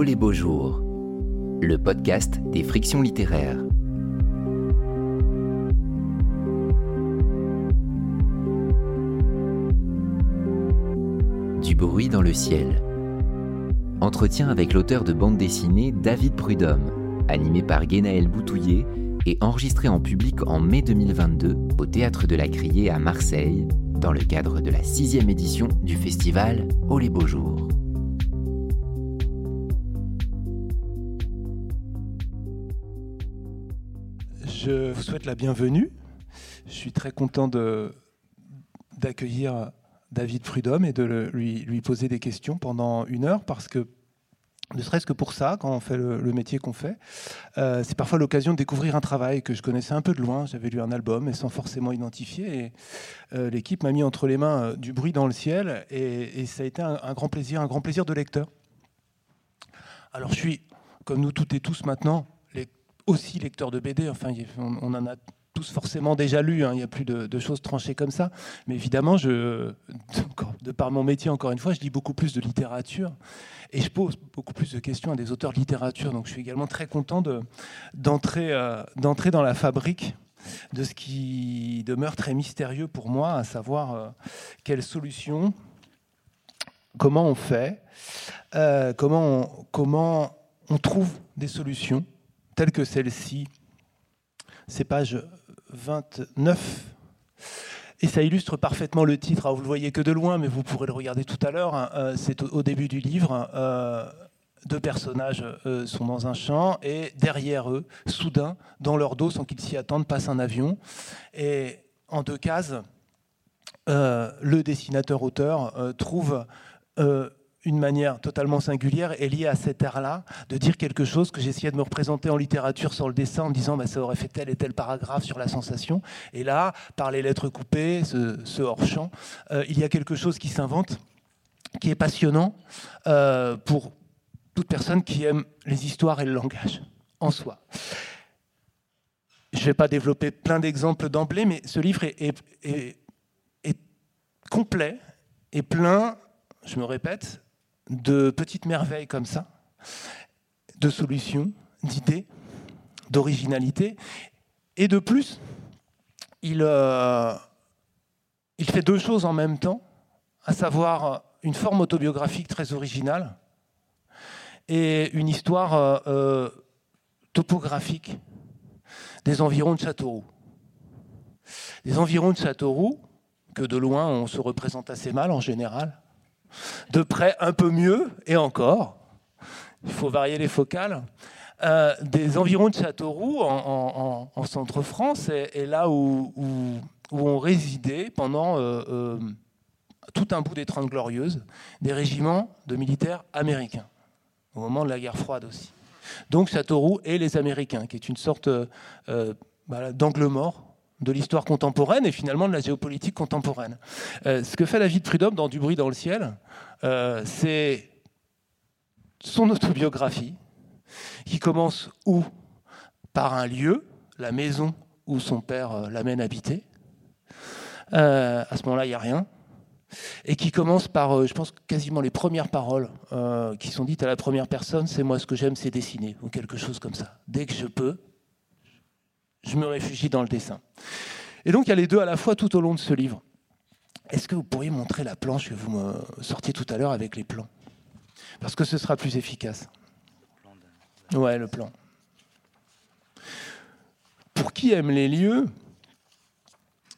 Oh les beaux jours, le podcast des frictions littéraires. Du bruit dans le ciel. Entretien avec l'auteur de bande dessinée David Prudhomme, animé par Guénaël Boutouillet et enregistré en public en mai 2022 au Théâtre de la Criée à Marseille, dans le cadre de la sixième édition du festival Oh les beaux jours. Vous souhaite la bienvenue. Je suis très content d'accueillir David Prudhomme et de lui, lui, poser des questions pendant une heure parce que ne serait-ce que pour ça, quand on fait le, métier qu'on fait, euh, c'est parfois l'occasion de découvrir un travail que je connaissais un peu de loin. J'avais lu un album, mais sans forcément identifier. Et euh, l'équipe m'a mis entre les mains euh, du bruit dans le ciel, et, ça a été un, grand plaisir, un grand plaisir de lecteur. Alors je suis, comme nous toutes et tous maintenant, aussi lecteur de BD. Enfin, on en a tous forcément déjà lu, hein. il n'y a plus de, choses tranchées comme ça. Mais évidemment, de par mon métier, encore une fois, je lis beaucoup plus de littérature et je pose beaucoup plus de questions à des auteurs de littérature. Donc je suis également très content d'entrer euh, d'entrer dans la fabrique de ce qui demeure très mystérieux pour moi, à savoir euh, quelle solution, comment on fait, euh, comment on trouve des solutions telles que celle-ci, ces pages 29. Et ça illustre parfaitement le titre. Vous le voyez que de loin, mais vous pourrez le regarder tout à l'heure. Hein. Euh, c'est au début du livre. Euh, deux personnages euh, sont dans un champ et derrière eux, soudain, dans leur dos, sans qu'ils s'y attendent, passe un avion. Et en deux cases, le dessinateur-auteur trouve une manière totalement singulière et liée à cet art-là, de dire quelque chose que j'essayais de me représenter en littérature sur le dessin en me disant bah, ça aurait fait tel et tel paragraphe sur la sensation. Et là, par les lettres coupées, ce, hors-champ, euh, il y a quelque chose qui s'invente, qui est passionnant euh, pour toute personne qui aime les histoires et le langage en soi. Je ne vais pas développer plein d'exemples d'emblée, mais ce livre est, est complet et plein, je me répète, de petites merveilles comme ça, de solutions, d'idées, d'originalité. Et de plus, il, euh, il fait deux choses en même temps, à savoir une forme autobiographique très originale et une histoire euh, euh, topographique des environs de Châteauroux. Les environs de Châteauroux, que de loin on se représente assez mal en général, de près un peu mieux, et encore, il faut varier les focales, euh, des environs de Châteauroux en, centre-France, et, là où, où, ont résidé pendant euh, euh, tout un bout des Trente Glorieuses des régiments de militaires américains, au moment de la guerre froide aussi. Donc Châteauroux et les Américains, qui est une sorte d'angle mort de l'histoire contemporaine et finalement de la géopolitique contemporaine. Euh, ce que fait David Prudhomme dans Du bruit dans le ciel, euh, c'est son autobiographie qui commence où? Par un lieu, la maison où son père euh, l'amène habiter. à ce moment-là, il n'y a rien. Et qui commence par, je pense, quasiment les premières paroles qui sont dites à la première personne, c'est moi ce que j'aime, c'est dessiner, ou quelque chose comme ça. Dès que je peux, je me réfugie dans le dessin. Et donc il y a les deux à la fois tout au long de ce livre. Est-ce que vous pourriez montrer la planche que vous me sortiez tout à l'heure avec les plans? Parce que ce sera plus efficace. Ouais, le plan. Pour qui aime les lieux,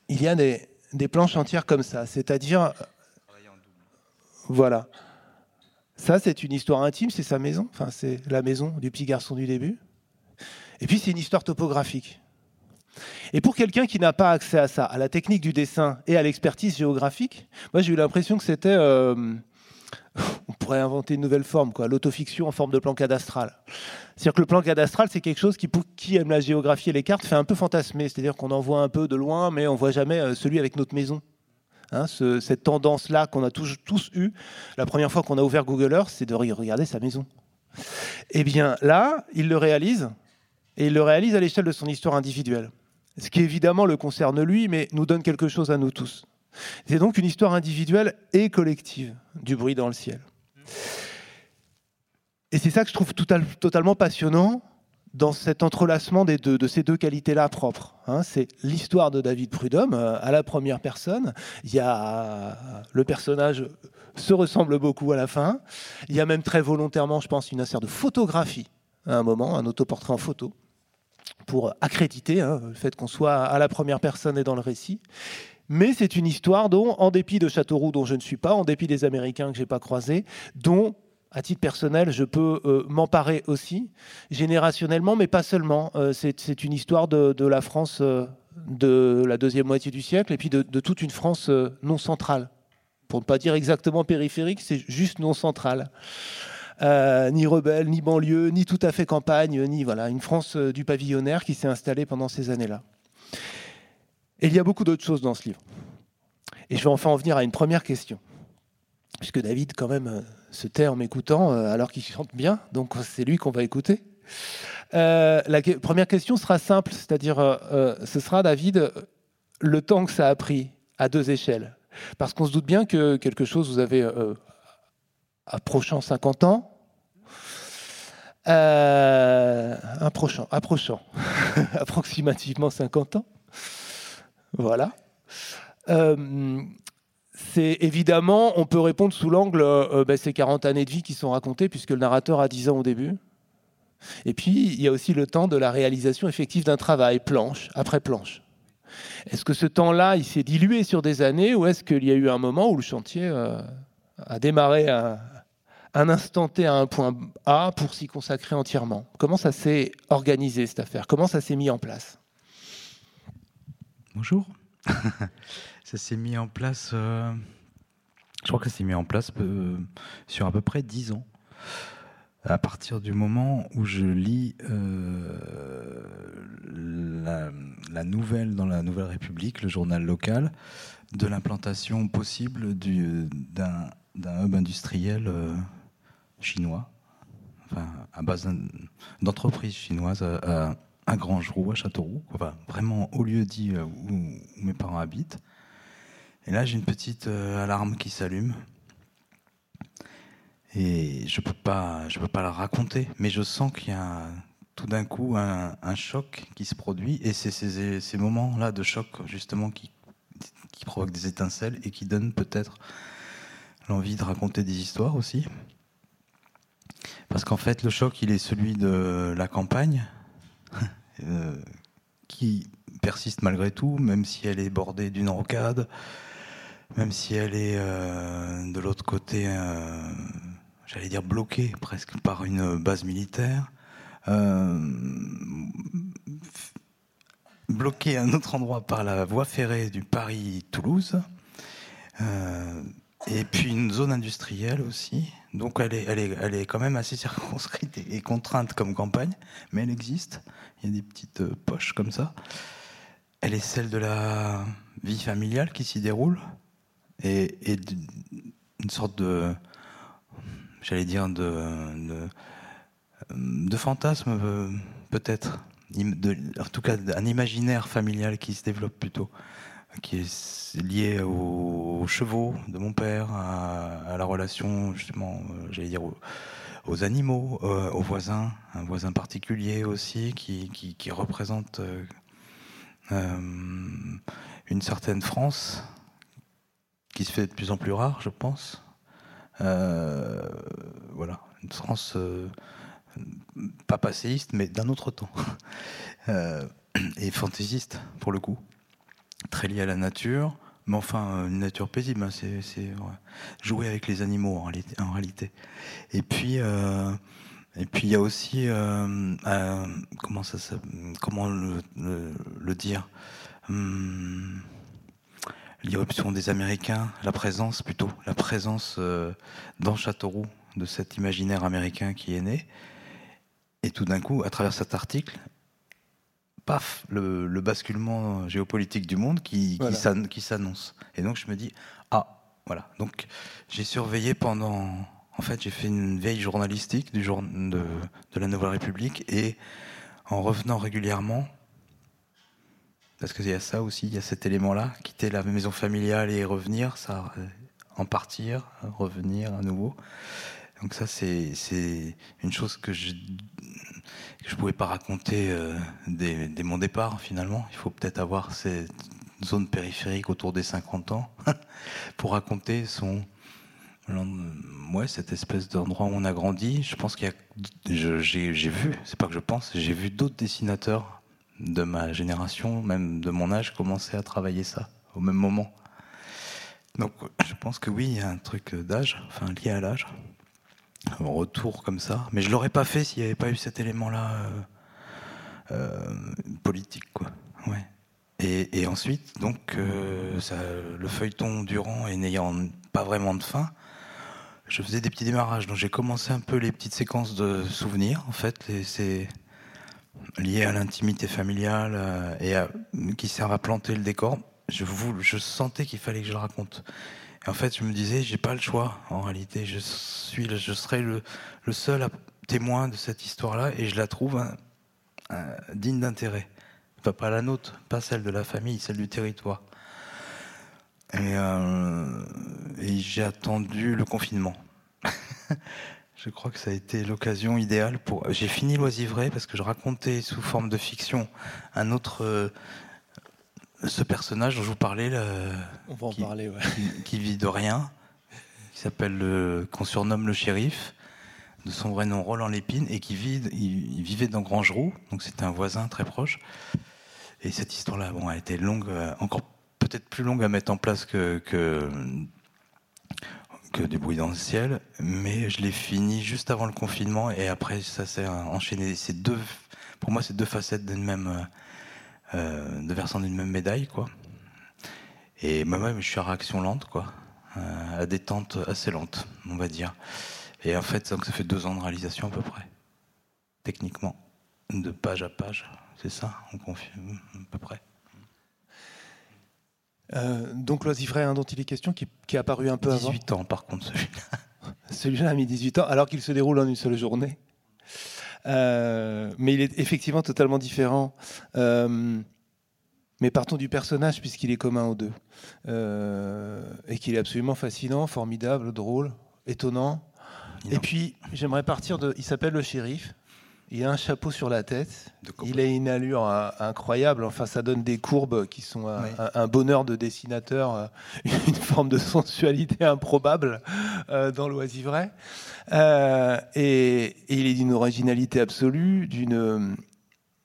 il y a des, des planches entières comme ça, c'est-à-dire... Voilà. Ça, c'est une histoire intime, c'est sa maison, enfin, c'est la maison du petit garçon du début. Et puis, c'est une histoire topographique. Et pour quelqu'un qui n'a pas accès à ça, à la technique du dessin et à l'expertise géographique, moi j'ai eu l'impression que c'était, euh, on pourrait inventer une nouvelle forme, quoi, l'autofiction en forme de plan cadastral. C'est-à-dire que le plan cadastral, c'est quelque chose qui, pour qui aime la géographie et les cartes, fait un peu fantasmer. C'est-à-dire qu'on en voit un peu de loin, mais on voit jamais euh, celui avec notre maison. Hein, cette tendance-là qu'on a tous, tous eue, la première fois qu'on a ouvert Google Earth, c'est de regarder sa maison. Eh bien là, il le réalise, et il le réalise à l'échelle de son histoire individuelle ce qui évidemment le concerne lui, mais nous donne quelque chose à nous tous. C'est donc une histoire individuelle et collective du bruit dans le ciel. Et c'est ça que je trouve totalement passionnant dans cet entrelacement des de ces deux qualités-là propres. Hein. c'est l'histoire de David Prudhomme euh, à la première personne. Il y a le personnage se ressemble beaucoup à la fin. Il y a même très volontairement, je pense, une affaire de photographie à un moment, un autoportrait en photo pour accréditer hein, le fait qu'on soit à la première personne et dans le récit. Mais c'est une histoire dont, en dépit de Châteauroux, dont je ne suis pas, en dépit des Américains que je n'ai pas croisés, dont à titre personnel, je peux euh, m'emparer aussi, générationnellement, mais pas seulement. Euh, c'est une histoire de, la France euh, de la deuxième moitié du siècle et puis de, toute une France non centrale. Pour ne pas dire exactement périphérique, c'est juste non centrale. Ni rebelle, ni banlieue, ni tout à fait campagne, ni voilà, une France du pavillonnaire qui s'est installée pendant ces années-là. Et il y a beaucoup d'autres choses dans ce livre. Et je vais enfin en venir à une première question. Puisque David, quand même, se tait en m'écoutant euh, alors qu'il chante bien, donc c'est lui qu'on va écouter. Euh, la première question sera simple, c'est-à-dire euh, ce sera, David, le temps que ça a pris à deux échelles. Parce qu'on se doute bien que quelque chose, vous avez approchant 50 ans, approchant, approchant, approximativement 50 ans, voilà c'est évidemment, on peut répondre sous l'angle, euh, euh, bah, ces 40 années de vie qui sont racontées, puisque le narrateur a 10 ans au début. Et puis, il y a aussi le temps de la réalisation effective d'un travail, planche après planche. Est-ce que ce temps-là, il s'est dilué sur des années, ou est-ce qu'il y a eu un moment où le chantier euh, a démarré à un instant T à un point A pour s'y consacrer entièrement Comment ça s'est organisé, cette affaire? Comment ça s'est mis en place? Bonjour. Ça s'est mis en place, euh, je crois que ça s'est mis en place euh, sur à peu près 10 ans. À partir du moment où je lis euh, la, nouvelle dans la Nouvelle République, le journal local, de l'implantation possible d'un hub industriel chinois, enfin, à base d'entreprises chinoises à, à Grangeroux, à Châteauroux, vraiment au lieu dit où mes parents habitent. Et là, j'ai une petite euh, alarme qui s'allume. Et je peux peux pas la raconter, mais je sens qu'il y a tout d'un coup un, choc qui se produit, et c'est ces, moments-là de choc justement qui provoquent des étincelles et qui donnent peut-être l'envie de raconter des histoires aussi. Parce qu'en fait, le choc, il est celui de la campagne, euh, qui persiste malgré tout, même si elle est bordée d'une rocade, même si elle est euh, de l'autre côté, euh, j'allais dire bloquée presque par une base militaire, bloquée à un autre endroit par la voie ferrée du Paris-Toulouse, et puis une zone industrielle aussi. Donc elle est, elle est, elle est quand même assez circonscrite et contrainte comme campagne, mais elle existe. Il y a des petites poches comme ça. Elle est celle de la vie familiale qui s'y déroule et, une sorte de, j'allais dire, de, de, fantasme euh, peut-être, en tout cas un imaginaire familial qui se développe plutôt, qui est lié aux, chevaux de mon père, à, la relation justement, euh, j'allais dire, aux, animaux, euh, aux voisins, un voisin particulier aussi qui, représente une certaine France qui se fait de plus en plus rare, je pense. Euh, voilà, une France euh, pas passéiste, mais d'un autre temps. Euh, et fantaisiste, pour le coup. Très lié à la nature, mais enfin, une nature paisible. Hein, c'est jouer avec les animaux, en réalité. Et puis. Et puis il y a aussi comment ça, comment le, dire hum, l'irruption des Américains, la présence plutôt, la présence euh, dans Châteauroux de cet imaginaire américain qui est né. Et tout d'un coup, à travers cet article, paf, le, basculement géopolitique du monde qui, qui s'annonce. Et donc je me dis, ah, voilà. Donc j'ai surveillé pendant... En fait, j'ai fait une veille journalistique du jour de, de la Nouvelle République et en revenant régulièrement, parce qu'il y a ça aussi, il y a cet élément-là, quitter la maison familiale et revenir, ça, euh, en partir, revenir à nouveau. Donc ça, c'est une chose que je je pouvais pas raconter euh, dès, mon départ finalement. Il faut peut-être avoir cette zone périphérique autour des 50 ans pour raconter son cette espèce d'endroit où on a grandi. Je pense qu'il y a j'ai vu, c'est pas que je pense, j'ai vu d'autres dessinateurs de ma génération, même de mon âge, commencer à travailler ça au même moment. Donc je pense que oui, il y a un truc d'âge, enfin lié à l'âge un retour comme ça. Mais je l'aurais pas fait s'il n'y avait pas eu cet élément-là euh, euh, politique, quoi. Ouais. Et, ensuite, donc, euh, le feuilleton durant et n'ayant pas vraiment de fin, je faisais des petits démarrages. Donc j'ai commencé un peu les petites séquences de souvenirs, en fait, c'est lié à l'intimité familiale et qui servent à planter le décor. Je sentais qu'il fallait que je le raconte en fait, je me disais, j'ai pas le choix. En réalité, je suis, je serai le, seul témoin de cette histoire-là, et je la trouve digne d'intérêt. Pas, la nôtre, pas celle de la famille, celle du territoire. Et, euh, j'ai attendu le confinement. je crois que ça a été l'occasion idéale pour. J'ai fini l'oisivret parce que je racontais sous forme de fiction un autre. Euh, ce personnage dont je vous parlais, On va en qui, parler, qui, vit de rien, qui s'appelle, qu'on surnomme le shérif, de son vrai nom Roland Lépine, et qui vit, il, vivait dans Grangeroux, donc c'était un voisin très proche. Et cette histoire-là, bon, a été longue, euh, encore peut-être plus longue à mettre en place que, que, que du bruit dans le ciel, mais je l'ai fini juste avant le confinement, et après ça s'est enchaîné. C'est deux, pour moi, c'est deux facettes d'une même euh, de versants d'une même médaille, quoi. Et moi-même, je suis à réaction lente, quoi, euh, à détente assez lente, on va dire. Et en fait, donc, ça fait deux ans de réalisation à peu près, techniquement, de page à page, c'est ça, on confirme à peu près. Euh, donc l'oisivret hein, dont il est question, qui, qui est apparu un peu 18 avant. 18 ans par contre celui-là. celui-là a mis 18 ans, alors qu'il se déroule en une seule journée. Euh, mais il est effectivement totalement différent. Euh, mais partons du personnage, puisqu'il est commun aux deux. Euh, et qu'il est absolument fascinant, formidable, drôle, étonnant. Et puis, j'aimerais partir de. Il s'appelle le shérif. Il a un chapeau sur la tête. Il a une allure euh, incroyable. Enfin, ça donne des courbes qui sont un, bonheur de dessinateur, euh, une forme de sensualité improbable euh, dans l'oisivret. et, il est d'une originalité absolue, d'une.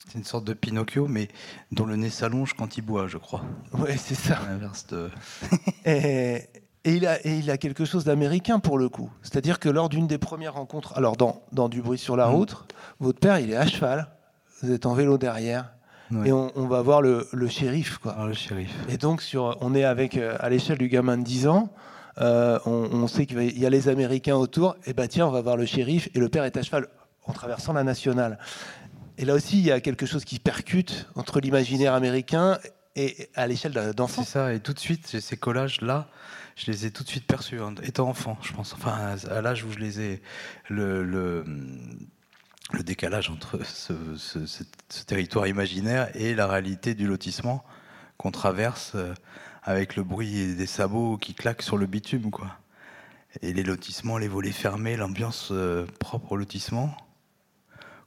C'est une sorte de Pinocchio, mais dont le nez s'allonge quand il boit, je crois. Oui, c'est ça. L'inverse de. et, et il, a, il a quelque chose d'américain pour le coup. C'est-à-dire que lors d'une des premières rencontres, alors dans, dans Du bruit sur la mm. route, votre père, il est à cheval, vous êtes en vélo derrière. Et on, va voir le, le shérif. Quoi. Ah, le shérif. Et donc, sur, on est avec, euh, à l'échelle du gamin de 10 ans, euh, on, sait qu'il y a les Américains autour, et bah tiens, on va voir le shérif, et le père est à cheval en traversant la nationale. Et là aussi, il y a quelque chose qui percute entre l'imaginaire américain et à l'échelle d'enfant. C'est ça, et tout de suite, j'ai ces collages-là je les ai tout de suite perçus, hein, étant enfant, je pense. Enfin, à, l'âge où je les ai. Le, décalage entre ce, territoire imaginaire et la réalité du lotissement qu'on traverse euh, avec le bruit des sabots qui claquent sur le bitume, quoi. Et les lotissements, les volets fermés, l'ambiance euh, propre au lotissement,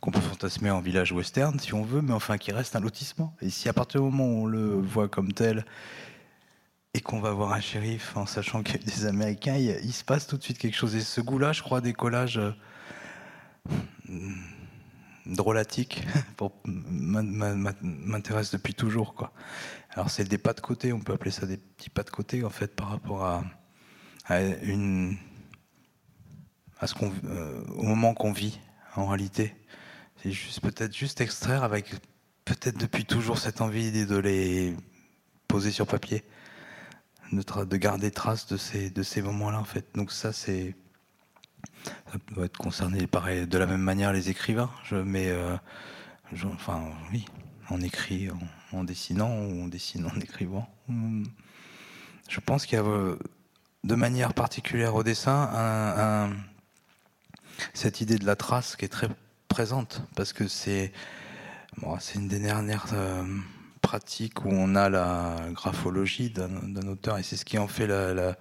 qu'on peut fantasmer en village western si on veut, mais enfin qui reste un lotissement. Et si à partir du moment où on le voit comme tel et qu'on va voir un shérif en sachant qu'il y a des Américains, il, se passe tout de suite quelque chose. Et ce goût-là, je crois, des collages euh, drôlatiques m'intéresse depuis toujours. Alors c'est des pas de côté, on peut appeler ça des petits pas de côté en fait par rapport à, à ce qu'on euh, au moment qu'on vit en réalité. C'est juste peut-être juste extraire avec peut-être depuis toujours cette envie de les poser sur papier de, garder trace de ces, de ces moments-là, en fait. Donc ça, c'est... Ça doit être concerné de la même manière les écrivains. Mais, euh, enfin, oui, on écrit en, dessinant ou on dessine en écrivant. Je pense qu'il y a euh, de manière particulière au dessin cette idée de la trace qui est très présente parce que c'est bon, c'est une des dernières euh, pratique où on a la graphologie d'un auteur, et c'est ce qui en fait la,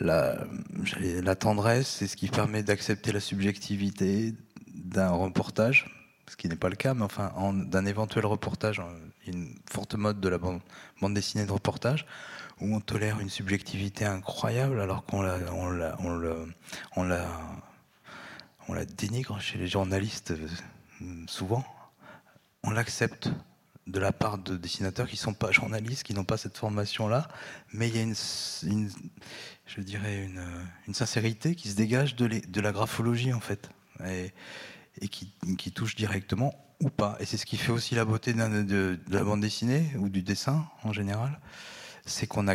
la, tendresse, c'est ce qui permet d'accepter la subjectivité d'un reportage, ce qui n'est pas le cas, mais enfin d'un éventuel reportage, une forte mode de la bande, dessinée de reportage, où on tolère une subjectivité incroyable alors qu'on la, on la, on la, on la, on la dénigre chez les journalistes euh, souvent. On l'accepte de la part de dessinateurs qui ne sont pas journalistes, qui n'ont pas cette formation-là, mais il y a une, je dirais, une, une, sincérité qui se dégage de, la graphologie, en fait, et, qui, touche directement ou pas. Et c'est ce qui fait aussi la beauté de, la bande dessinée ou du dessin en général, c'est qu'on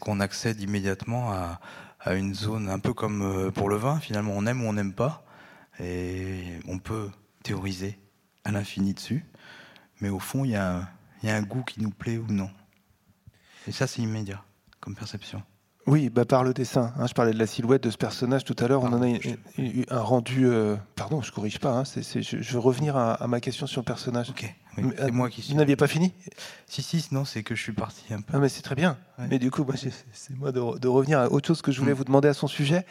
qu'on accède immédiatement à, à, une zone un peu comme euh, pour le vin, finalement, on aime ou on n'aime pas, et on peut théoriser à l'infini dessus mais au fond, il y, a un goût qui nous plaît ou non. Et ça, c'est immédiat comme perception. Oui, bah par le dessin. Hein, je parlais de la silhouette de ce personnage tout à l'heure. On en a eu un rendu. Euh, pardon, je corrige pas. Hein, je, veux revenir à, ma question sur le personnage. Ok. C'est moi qui suis. Vous n'aviez pas fini Si, si, non, c'est que je suis parti un peu. Ah, mais c'est très bien. Mais du coup, c'est moi de, revenir à autre chose que je voulais mm. vous demander à son sujet.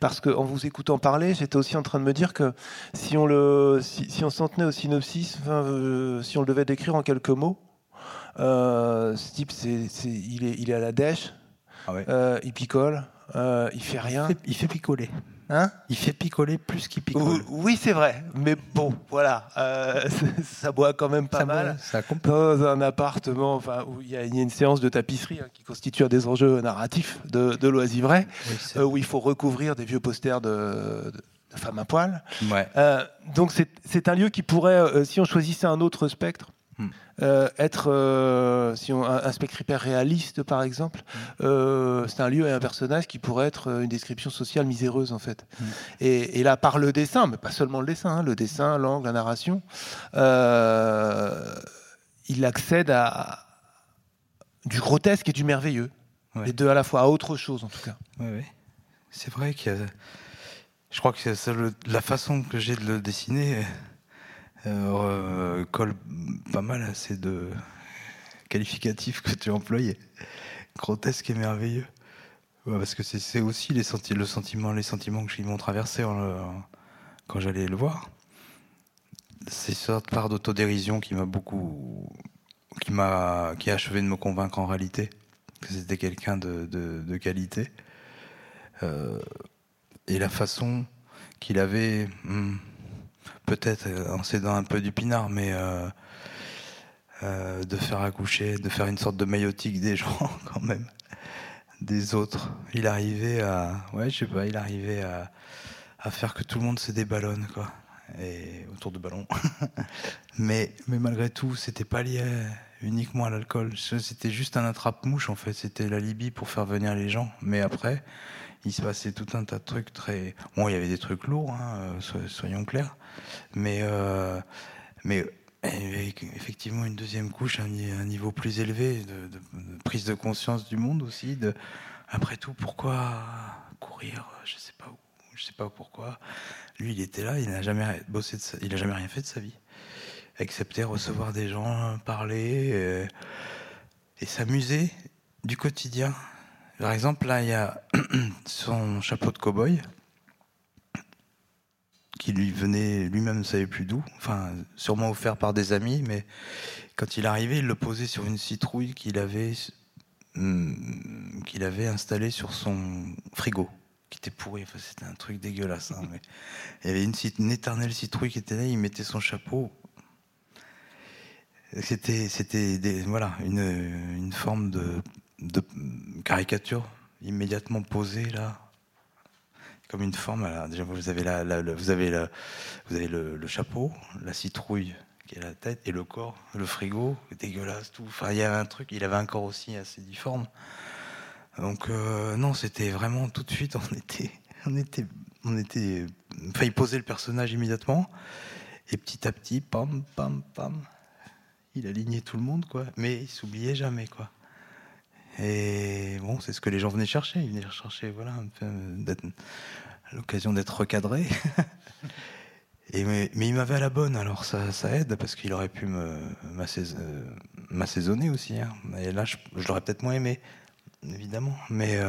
Parce qu'en vous écoutant parler, j'étais aussi en train de me dire que si on, le, si, on s'en tenait au synopsis, euh, si on le devait décrire en quelques mots, euh, ce type, c'est, il, est, il est à la dèche ah euh, il picole, euh, il fait rien. Il fait, picoler. Hein il fait picoler plus qu'il picole. Oui, c'est vrai. Mais bon, voilà. Euh, ça boit quand même pas mal. dans un appartement enfin, où il y, a une séance de tapisserie hein, qui constitue un des enjeux narratifs de, de l'Oisivray, où il faut recouvrir des vieux posters de, femmes à poil. donc c'est un lieu qui pourrait, si on choisissait un autre spectre, Hmm. Euh, être, euh, si on, un, spectre hyper réaliste, par exemple, hmm. euh, c'est un lieu et un personnage qui pourrait être une description sociale miséreuse, en fait. Hmm. Et, là, par le dessin, mais pas seulement le dessin, hein, le dessin, l'angle, la narration, il accède à du grotesque et du merveilleux. Les deux à la fois, à autre chose, en tout cas. Oui, C'est vrai que Je crois que la façon que j'ai de le dessiner euh, colle pas mal à ces deux qualificatifs que tu as employés. Grotesque et merveilleux. parce que c'est aussi les, le sentiment, les sentiments que m'ont traversé quand j'allais le voir. C'est cette part d'autodérision qui m'a beaucoup. qui qui a achevé de me convaincre en réalité que c'était quelqu'un de, de, qualité. Euh, et la façon qu'il avait. Hmm, peut-être euh, en s'aidant un peu du pinard, mais euh, euh, de faire accoucher, de faire une sorte de maillotique des gens quand même, des autres. Il arrivait à, ouais, je sais pas, il arrivait à, à faire que tout le monde se déballonne, quoi, et autour de ballon. mais, mais malgré tout, c'était pas lié uniquement à l'alcool. C'était juste un attrape-mouche en fait. C'était la pour faire venir les gens. Mais après, il se passait tout un tas de trucs très. Bon, il y avait des trucs lourds, hein, soyons clairs. Mais, euh, mais effectivement, une deuxième couche, un, niveau plus élevé de, prise de conscience du monde aussi. De, après tout, pourquoi courir Je sais pas où, je sais pas pourquoi. Lui, il était là, il n'a jamais bossé, il a jamais rien fait de sa vie, excepté recevoir des gens, parler et, et s'amuser du quotidien. Par exemple, là, il y a son chapeau de cow-boy qui lui venait, lui-même ne savait plus d'où, enfin, sûrement offert par des amis, mais quand il arrivait, il le posait sur une citrouille qu'il avait, hmm, avait installée sur son frigo, qui était pourri. Enfin, c'était un truc dégueulasse. Hein, mais il y avait une, éternelle citrouille qui était là, il mettait son chapeau. C'était, c'était voilà, une, une forme de caricature immédiatement posée là comme une forme. déjà, vous avez, la, vous avez, vous avez le, chapeau, la citrouille qui est la tête, et le corps, le frigo, dégueulasse, tout. Enfin, il y avait un truc, il avait un corps aussi assez difforme. Donc, euh, non, c'était vraiment tout de suite, on était. On était, on était. Il posait le personnage immédiatement, et petit à petit, pam, pam, pam, il alignait tout le monde, quoi. Mais il s'oubliait jamais, quoi. Et bon, c'est ce que les gens venaient chercher. Ils venaient chercher, voilà, l'occasion d'être recadré. Et mais, il m'avait à la bonne, alors ça, ça aide parce qu'il aurait pu m'assaisonner aussi. Hein. Et là, je, l'aurais peut-être moins aimé. évidemment. Mais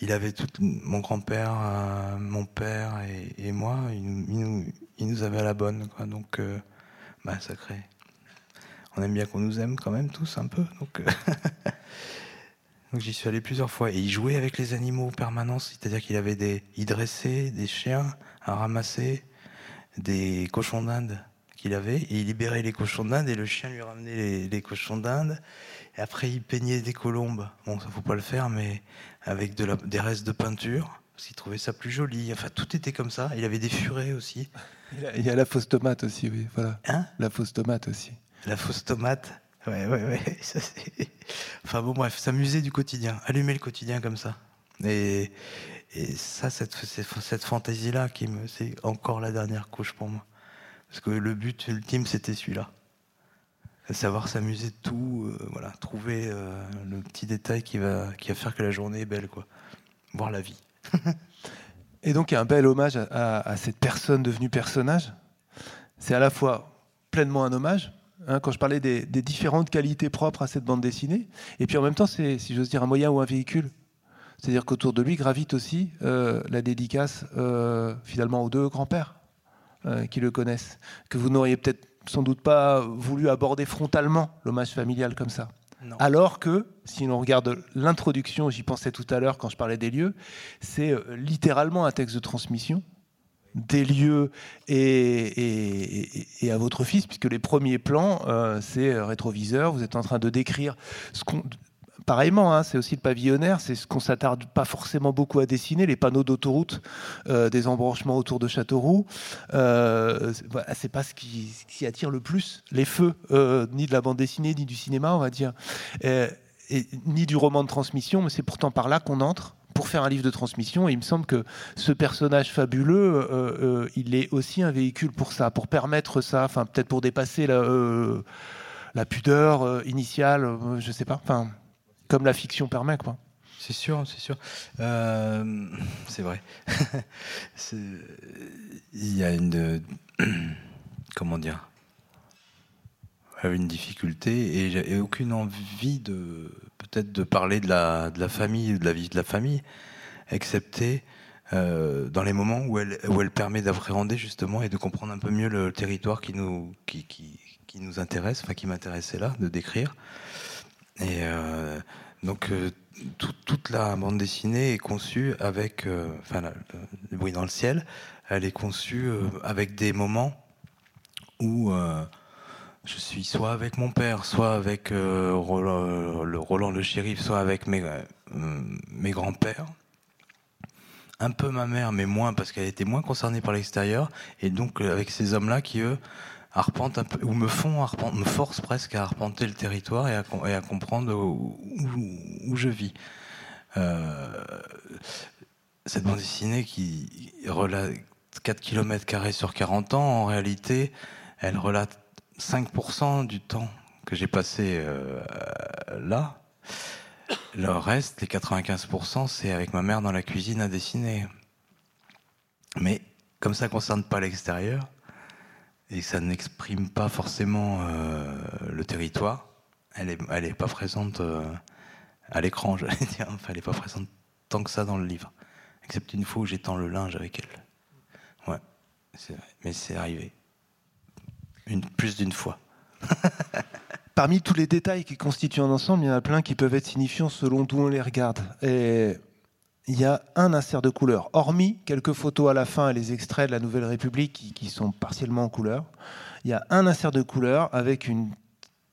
il avait tout. Mon grand-père, mon père et, moi, il, nous, il, nous, avait à la bonne. Donc, bah, sacré. On aime bien qu'on nous aime quand même tous un peu. Donc. Donc j'y suis allé plusieurs fois. Et il jouait avec les animaux en permanence, c'est-à-dire qu'il avait des. Il dressait des chiens à ramasser, des cochons d'Inde qu'il avait, et il libérait les cochons d'Inde, et le chien lui ramenait les, cochons d'Inde. Et après, il peignait des colombes. Bon, ça faut pas le faire, mais avec de la, des restes de peinture, parce qu'il trouvait ça plus joli. Enfin, tout était comme ça. Il avait des furets aussi. Il y a, la fausse tomate aussi, oui. Voilà. Hein? La fausse tomate aussi. La fausse tomate. Ouais, ouais, ouais. enfin bon, bref, s'amuser du quotidien, allumer le quotidien comme ça. Et, ça, cette, cette fantaisie-là, qui me, c'est encore la dernière couche pour moi. Parce que le but ultime, c'était celui-là. Savoir s'amuser de tout, euh, voilà, trouver euh, le petit détail qui va, qui va faire que la journée est belle, quoi. Voir la vie. et donc, il y a un bel hommage à cette personne devenue personnage. C'est à la fois pleinement un hommage, Hein, quand je parlais des, différentes qualités propres à cette bande dessinée. Et puis en même temps, c'est, si j'ose dire, un moyen ou un véhicule. C'est-à-dire qu'autour de lui gravite aussi euh, la dédicace euh, finalement aux deux grands-pères euh, qui le connaissent, que vous n'auriez peut-être sans doute pas voulu aborder frontalement l'hommage familial comme ça. Alors que, si l'on regarde l'introduction, j'y pensais tout à l'heure quand je parlais des lieux, c'est littéralement un texte de transmission des lieux et, à votre fils, puisque les premiers plans, euh, c'est rétroviseur, vous êtes en train de décrire ce qu'on... Pareillement, hein, c'est aussi le pavillonnaire, c'est ce qu'on s'attarde pas forcément beaucoup à dessiner, les panneaux d'autoroute, euh, des embranchements autour de Châteauroux. Euh, c'est pas ce qui, attire le plus les feux, euh, ni de la bande dessinée, ni du cinéma, on va dire, ni du roman de transmission, mais c'est pourtant par là qu'on entre pour faire un livre de transmission. Et il me semble que ce personnage fabuleux, euh, euh, il est aussi un véhicule pour ça, pour permettre ça, enfin peut-être pour dépasser la, euh, la pudeur initiale, je sais pas, enfin comme la fiction permet quoi. C'est sûr, c'est sûr. c'est vrai. il y a une comment dire? Une difficulté et j'ai aucune envie de peut-être de parler de la, de la famille, de la vie de la famille, excepté euh, dans les moments où elle, où elle permet d'appréhender justement et de comprendre un peu mieux le territoire qui nous, qui, qui, qui nous intéresse, enfin qui m'intéressait là, de décrire. Et euh, donc euh, toute la bande dessinée est conçue avec, enfin, le bruit dans le ciel, elle est conçue avec des moments où je suis soit avec mon père, soit avec euh, Roland, le Roland le shérif, soit avec mes, euh, mes grands-pères. Un peu ma mère, mais moins parce qu'elle était moins concernée par l'extérieur. Et donc euh, avec ces hommes-là qui, eux, un peu, ou me font arpenter, me forcent presque à arpenter le territoire et à, comprendre où, je vis. cette bande dessinée qui relate 4 km sur 40 ans, en réalité, elle relate 5% du temps que j'ai passé euh, là, le reste, les 95%, c'est avec ma mère dans la cuisine à dessiner. Mais comme ça ne concerne pas l'extérieur, et ça n'exprime pas forcément euh, le territoire, elle n'est est pas présente euh, à l'écran, j'allais dire. Enfin, elle n'est pas présente tant que ça dans le livre. Except une fois où j'étends le linge avec elle. Ouais, mais c'est arrivé plus d'une fois. Parmi tous les détails qui constituent un ensemble, il y en a plein qui peuvent être signifiants selon d'où on les regarde. Et il y a un insert de couleur, hormis quelques photos à la fin et les extraits de la Nouvelle République qui, sont partiellement en couleur. Il y a un insert de couleur avec une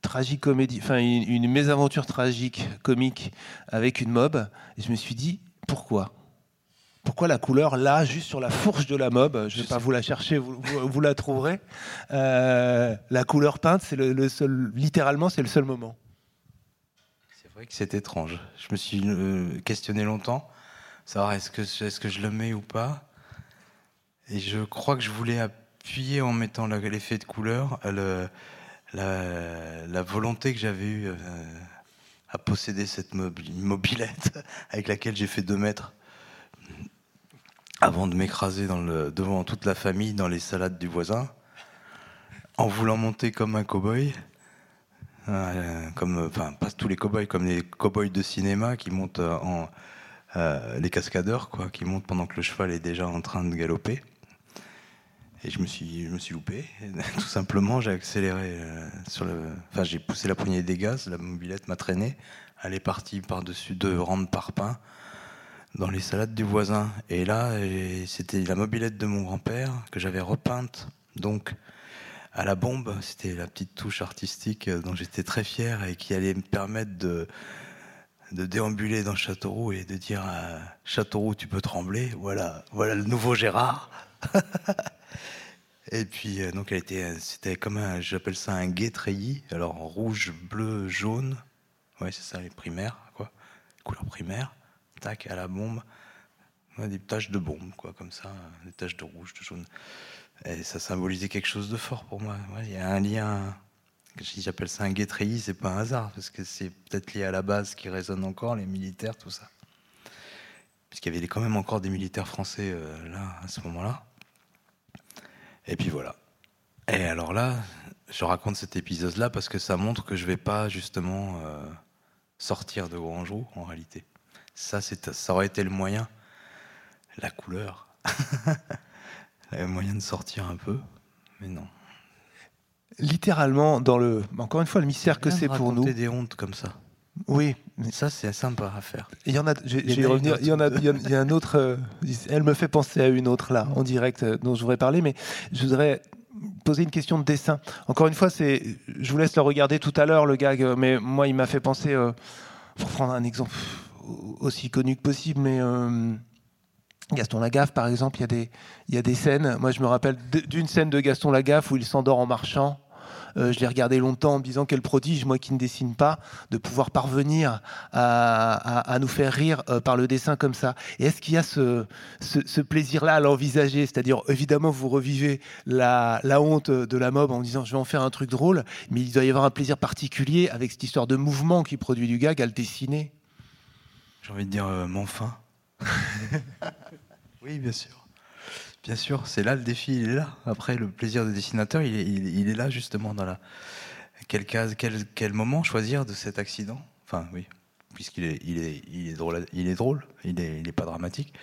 enfin une, une mésaventure tragique, comique, avec une mob. Et je me suis dit, pourquoi? Pourquoi la couleur là, juste sur la fourche de la mob Je ne vais pas vous la chercher, vous, la trouverez. Euh, la couleur peinte, c'est le, seul, littéralement, c'est le seul moment. C'est vrai que c'est étrange. Je me suis euh, questionné longtemps, savoir est-ce que, est-ce que je le mets ou pas. Et je crois que je voulais appuyer en mettant l'effet de couleur, le, la, volonté que j'avais eue euh, à posséder cette mobilette avec laquelle j'ai fait deux mètres avant de m'écraser devant toute la famille dans les salades du voisin, en voulant monter comme un cow-boy. euh, comme, enfin, pas tous les cow-boys, comme les cow-boys de cinéma qui montent en. les cascadeurs, quoi, qui montent pendant que le cheval est déjà en train de galoper. Et je me suis, je me suis loupé. Tout simplement, j'ai accéléré le. Enfin, j'ai poussé la poignée des gaz, la mobilette m'a traîné. Elle est partie par-dessus deux rangs de parpaings dans les salades du voisin. Et là, c'était la mobilette de mon grand-père que j'avais repeinte. Donc, à la bombe, c'était la petite touche artistique dont j'étais très fier et qui allait me permettre de, de déambuler dans Châteauroux et de dire à Châteauroux, tu peux trembler. Voilà, voilà le nouveau Gérard. et puis, euh, donc, elle était, c'était comme un, j'appelle ça un guet treillis. Alors, rouge, bleu, jaune. Ouais, c'est ça, les primaires, quoi. Couleur primaire à la bombe. Des taches de bombe, quoi, comme ça, des taches de rouge, de jaune. Et ça symbolisait quelque chose de fort pour moi. Il y a un lien, si j'appelle ça un guétreillis, c'est pas un hasard, parce que c'est peut-être lié à la base qui résonne encore, les militaires, tout ça. Puisqu'il y avait quand même encore des militaires français euh, là, à ce moment-là. Et puis voilà. Et alors là, je raconte cet épisode-là parce que ça montre que je vais pas justement euh, sortir de Grandjou en réalité. Ça, ça aurait été le moyen, la couleur, le moyen de sortir un peu, mais non. Littéralement, dans le, encore une fois, le mystère que c'est pour nous. des hontes comme ça. Oui, ça c'est sympa à faire. Il y en a, revenir. Il y en a, il y a un autre. Euh, elle me fait penser à une autre là, en direct, euh, dont je voudrais parler, mais je voudrais poser une question de dessin. Encore une fois, c'est, je vous laisse le regarder tout à l'heure le gag, mais moi il m'a fait penser. Euh, pour prendre un exemple aussi connu que possible, mais euh, Gaston Lagaffe, par exemple, il y, a des, y a des scènes. Moi, je me rappelle d'une scène de Gaston Lagaffe où il s'endort en marchant. Euh, je l'ai regardé longtemps en me disant quel prodige, moi qui ne dessine pas, de pouvoir parvenir à, nous faire rire euh, par le dessin comme ça. Et est-ce qu'il y a ce, ce, plaisir-là à l'envisager? C'est-à-dire, évidemment, vous revivez la, la, honte de la mob en disant je vais en faire un truc drôle, mais il doit y avoir un plaisir particulier avec cette histoire de mouvement qui produit du gag à le dessiner. J'ai envie de dire euh, mon fin. oui, bien sûr. Bien sûr, c'est là le défi, il est là. Après, le plaisir de dessinateur, il est, là justement dans la. Quel, cas, quel, quel moment choisir de cet accident? Enfin, oui, puisqu'il est, il est, il est drôle, il est drôle, il il est pas dramatique.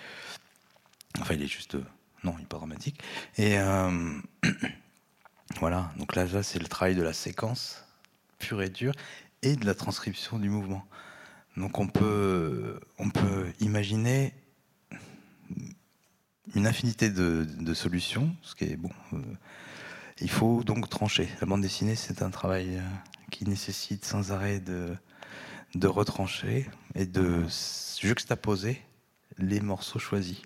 Enfin, il est juste, non, il est pas dramatique. Et euh, voilà. Donc là, là c'est le travail de la séquence pure et dure et de la transcription du mouvement. Donc on peut, on peut imaginer une infinité de, solutions, ce qui est bon. Euh, il faut donc trancher. La bande dessinée, c'est un travail euh, qui nécessite sans arrêt de, de retrancher et de juxtaposer les morceaux choisis.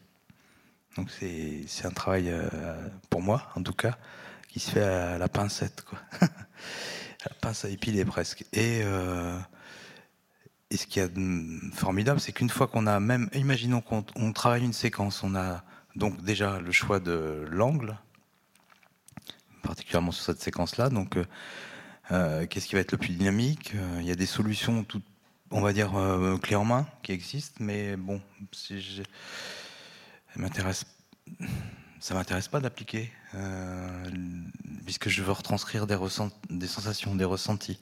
Donc c'est un travail, euh, pour moi en tout cas, qui se fait à la pincette, quoi. à la pince à épiler presque. Et et ce qui est formidable, c'est qu'une fois qu'on a même, imaginons qu'on travaille une séquence, on a donc déjà le choix de l'angle, particulièrement sur cette séquence-là. Donc, euh, euh, qu'est-ce qui va être le plus dynamique euh, Il y a des solutions, on va dire clés en main, qui existent, mais bon, si m'intéresse, ça m'intéresse pas d'appliquer, puisque je veux retranscrire des, des sensations, des ressentis.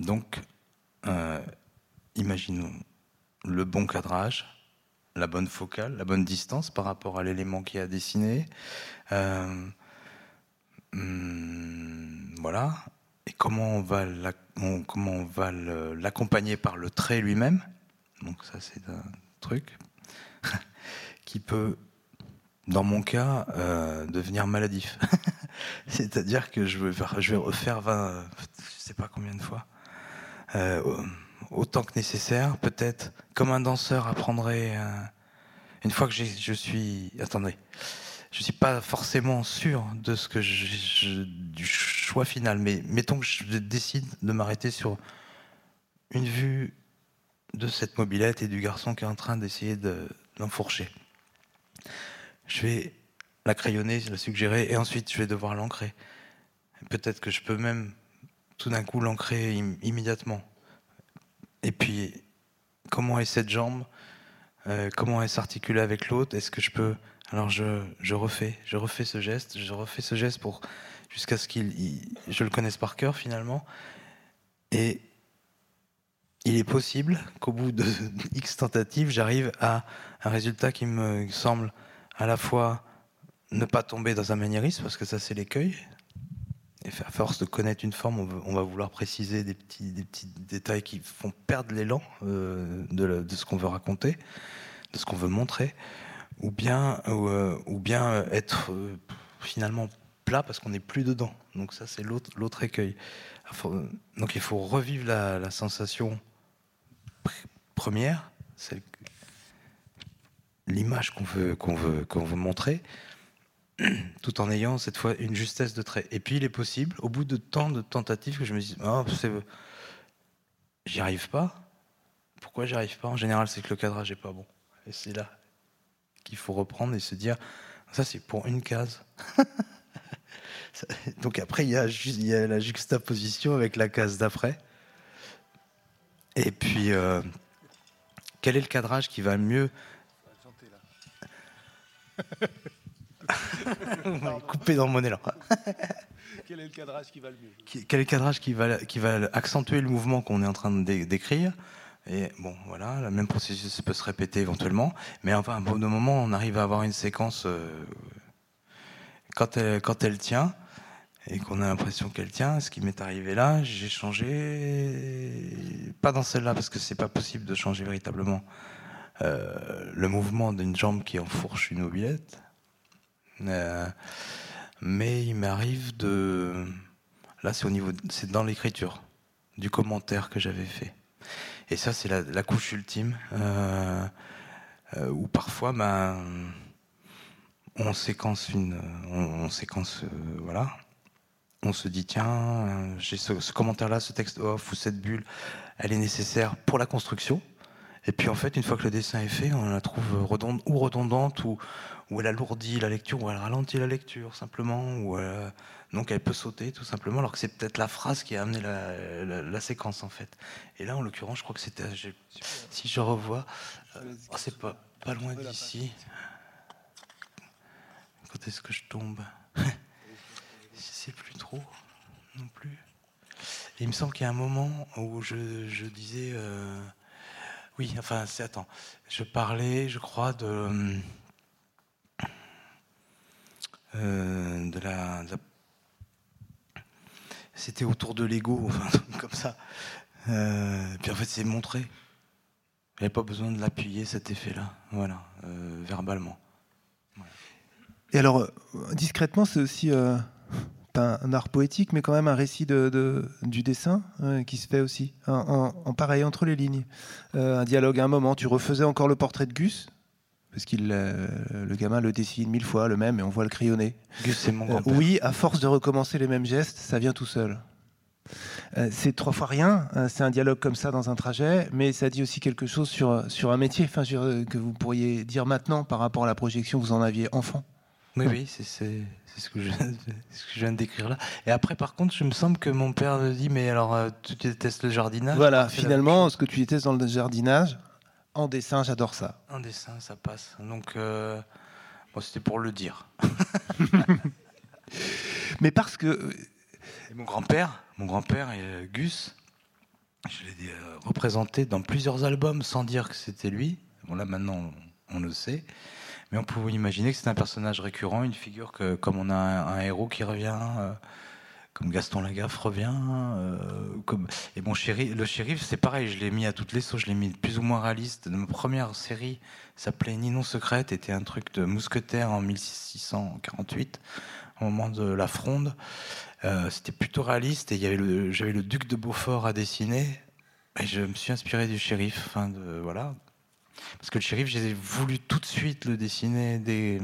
Donc, imaginons le bon cadrage, la bonne focale, la bonne distance par rapport à l'élément qui a dessiné. Euh, hmm, voilà. Et comment on va l'accompagner par le trait lui-même. Donc ça c'est un truc qui peut, dans mon cas, euh, devenir maladif. C'est-à-dire que je vais, refaire 20, je sais pas combien de fois. Euh, autant que nécessaire, peut-être comme un danseur apprendrait. Euh, une fois que je suis, attendez, je suis pas forcément sûr de ce que je, du choix final, mais mettons que je décide de m'arrêter sur une vue de cette mobilette et du garçon qui est en train d'essayer d'enfourcher. je vais la crayonner, la suggérer, et ensuite je vais devoir l'ancrer. Peut-être que je peux même tout d'un coup l'ancrer immédiatement. Et puis, comment est cette jambe? Euh, Comment elle s'articule avec l'autre? Est-ce que je peux Alors, je, je, refais, je refais ce geste, je refais ce geste pour jusqu'à ce qu'il, je le connaisse par cœur finalement. Et il est possible qu'au bout de X tentatives, j'arrive à un résultat qui me semble à la fois ne pas tomber dans un maniérisme, parce que ça c'est l'écueil. À force de connaître une forme, on, va vouloir préciser des petits, des petits détails qui font perdre l'élan euh, de, ce qu'on veut raconter, de ce qu'on veut montrer, ou bien, ou, euh, bien être euh, finalement plat parce qu'on n'est plus dedans. Donc ça c'est l'autre écueil. Donc il faut revivre la, sensation première, l'image qu'on veut, veut, qu'on veut montrer, tout en ayant cette fois une justesse de trait. Et puis il est possible, au bout de tant de tentatives, que je me dis, oh, j'y arrive pas. Pourquoi j'y arrive pas? En général, c'est que le cadrage est pas bon. Et c'est là qu'il faut reprendre et se dire, ça c'est pour une case. Donc après, il y, a, il y, a, la juxtaposition avec la case d'après. Et puis, euh, quel est le cadrage qui va mieux? Coupé dans mon élan. Quel est le cadrage qui va le mieux? Quel est le cadrage qui va, qui va accentuer le mouvement qu'on est en train de décrire? Et bon, voilà, le même processus peut se répéter éventuellement, mais enfin, un de moment, on arrive à avoir une séquence euh, quand, elle, quand elle tient et qu'on a l'impression qu'elle tient. Ce qui m'est arrivé là, j'ai changé, pas dans celle-là parce que c'est pas possible de changer véritablement euh, le mouvement d'une jambe qui enfourche une mobilette. Euh, mais il m'arrive de. Là, c'est au niveau. C'est dans l'écriture du commentaire que j'avais fait. Et ça, c'est la, couche ultime. Euh, euh, où parfois, ben, on séquence une. On, séquence. voilà. On se dit, tiens, j'ai ce, commentaire-là, ce texte off ou cette bulle, elle est nécessaire pour la construction. Et puis en fait, une fois que le dessin est fait, on la trouve redondante, ou redondante, ou, ou elle alourdit la lecture, ou elle ralentit la lecture simplement, ou euh, donc elle peut sauter tout simplement, alors que c'est peut-être la phrase qui a amené la, séquence en fait. Et là, en l'occurrence, je crois que c'était, si je revois, euh, oh, c'est pas, loin d'ici. Quand est-ce que je tombe Je sais plus trop non plus. il me semble qu'il y a un moment où je, disais. Euh, oui, enfin, c'est attends. Je parlais, je crois, de, euh, C'était autour de l'ego, enfin, comme ça. Euh, puis en fait, c'est montré. Il n'y avait pas besoin de l'appuyer, cet effet-là, voilà, euh, verbalement. Et alors, discrètement, c'est aussi un, art poétique, mais quand même un récit de, du dessin qui se fait aussi, en, pareil entre les lignes. Un dialogue à un moment, tu refaisais encore le portrait de Gus, parce qu'il euh, le gamin le dessine mille fois, le même, et on voit le crayonner. Gus, c'est mon Oui, à force de recommencer les mêmes gestes, ça vient tout seul. c'est trois fois rien, hein, c'est un dialogue comme ça dans un trajet, mais ça dit aussi quelque chose sur, sur un métier enfin, que vous pourriez dire maintenant par rapport à la projection que vous en aviez enfant. Oui, oui, c'est ce, que je, ce que je viens de décrire là. Et après, par contre, je me semble que mon père me dit Mais alors, euh, tu détestes le jardinage? Voilà, finalement, ce que tu détestes dans le jardinage, en dessin, j'adore ça. En dessin, ça passe. Donc, euh, c'était pour le dire. Mais parce que. Euh, mon grand-père, mon grand-père, Gus, je l'ai représenté dans plusieurs albums sans dire que c'était lui. Bon, là, maintenant, on le sait. Mais on pouvait imaginer que c'est un personnage récurrent, une figure que, comme on a un, héros qui revient, euh, comme Gaston Lagaffe revient, euh, et bon, chéri, le shérif, c'est pareil, je l'ai mis à toutes les sauces, je l'ai mis plus ou moins réaliste. Ma première série s'appelait Ninon secrète, était un truc de mousquetaire en 1648, au moment de la Fronde. Euh, c'était plutôt réaliste et j'avais le duc de Beaufort à dessiner. Et je me suis inspiré du shérif, voilà, parce que le shérif, j'ai voulu tout de suite le dessiner des...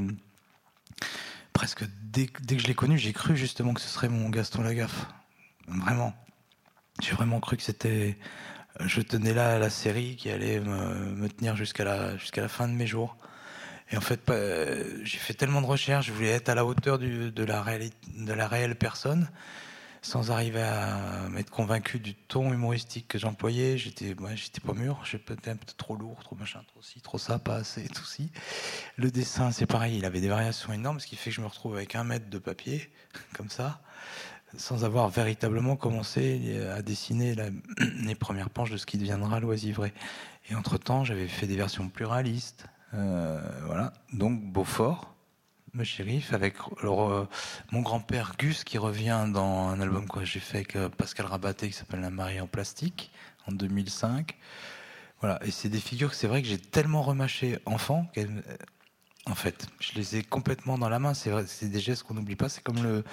presque dès, que je l'ai connu, j'ai cru justement que ce serait mon Gaston Lagaffe. Vraiment. J'ai vraiment cru que c'était. Je tenais là la série qui allait me, tenir jusqu'à la, la fin de mes jours. Et en fait, j'ai fait tellement de recherches, je voulais être à la hauteur de, la de la réelle personne sans arriver à m'être convaincu du ton humoristique que j'employais. J'étais, moi, j'étais pas mûr, j'étais peut-être trop lourd, trop machin, trop ci, trop ça, pas assez, tout ci. Le dessin, c'est pareil, il avait des variations énormes, ce qui fait que je me retrouve avec un mètre de papier, comme ça. sans avoir véritablement commencé à dessiner les premières planches de ce qui deviendra l'oisivré. Et entre-temps, j'avais fait des versions plus réalistes. Euh, voilà. Donc Beaufort, le shérif, avec euh, mon grand-père Gus qui revient dans un album que j'ai fait avec euh, Pascal Rabaté qui s'appelle La Marie en plastique en 2005. Voilà. Et c'est des figures que c'est vrai que j'ai tellement remâché enfant en fait, je les ai complètement dans la main. C'est des gestes qu'on n'oublie pas. C'est comme le,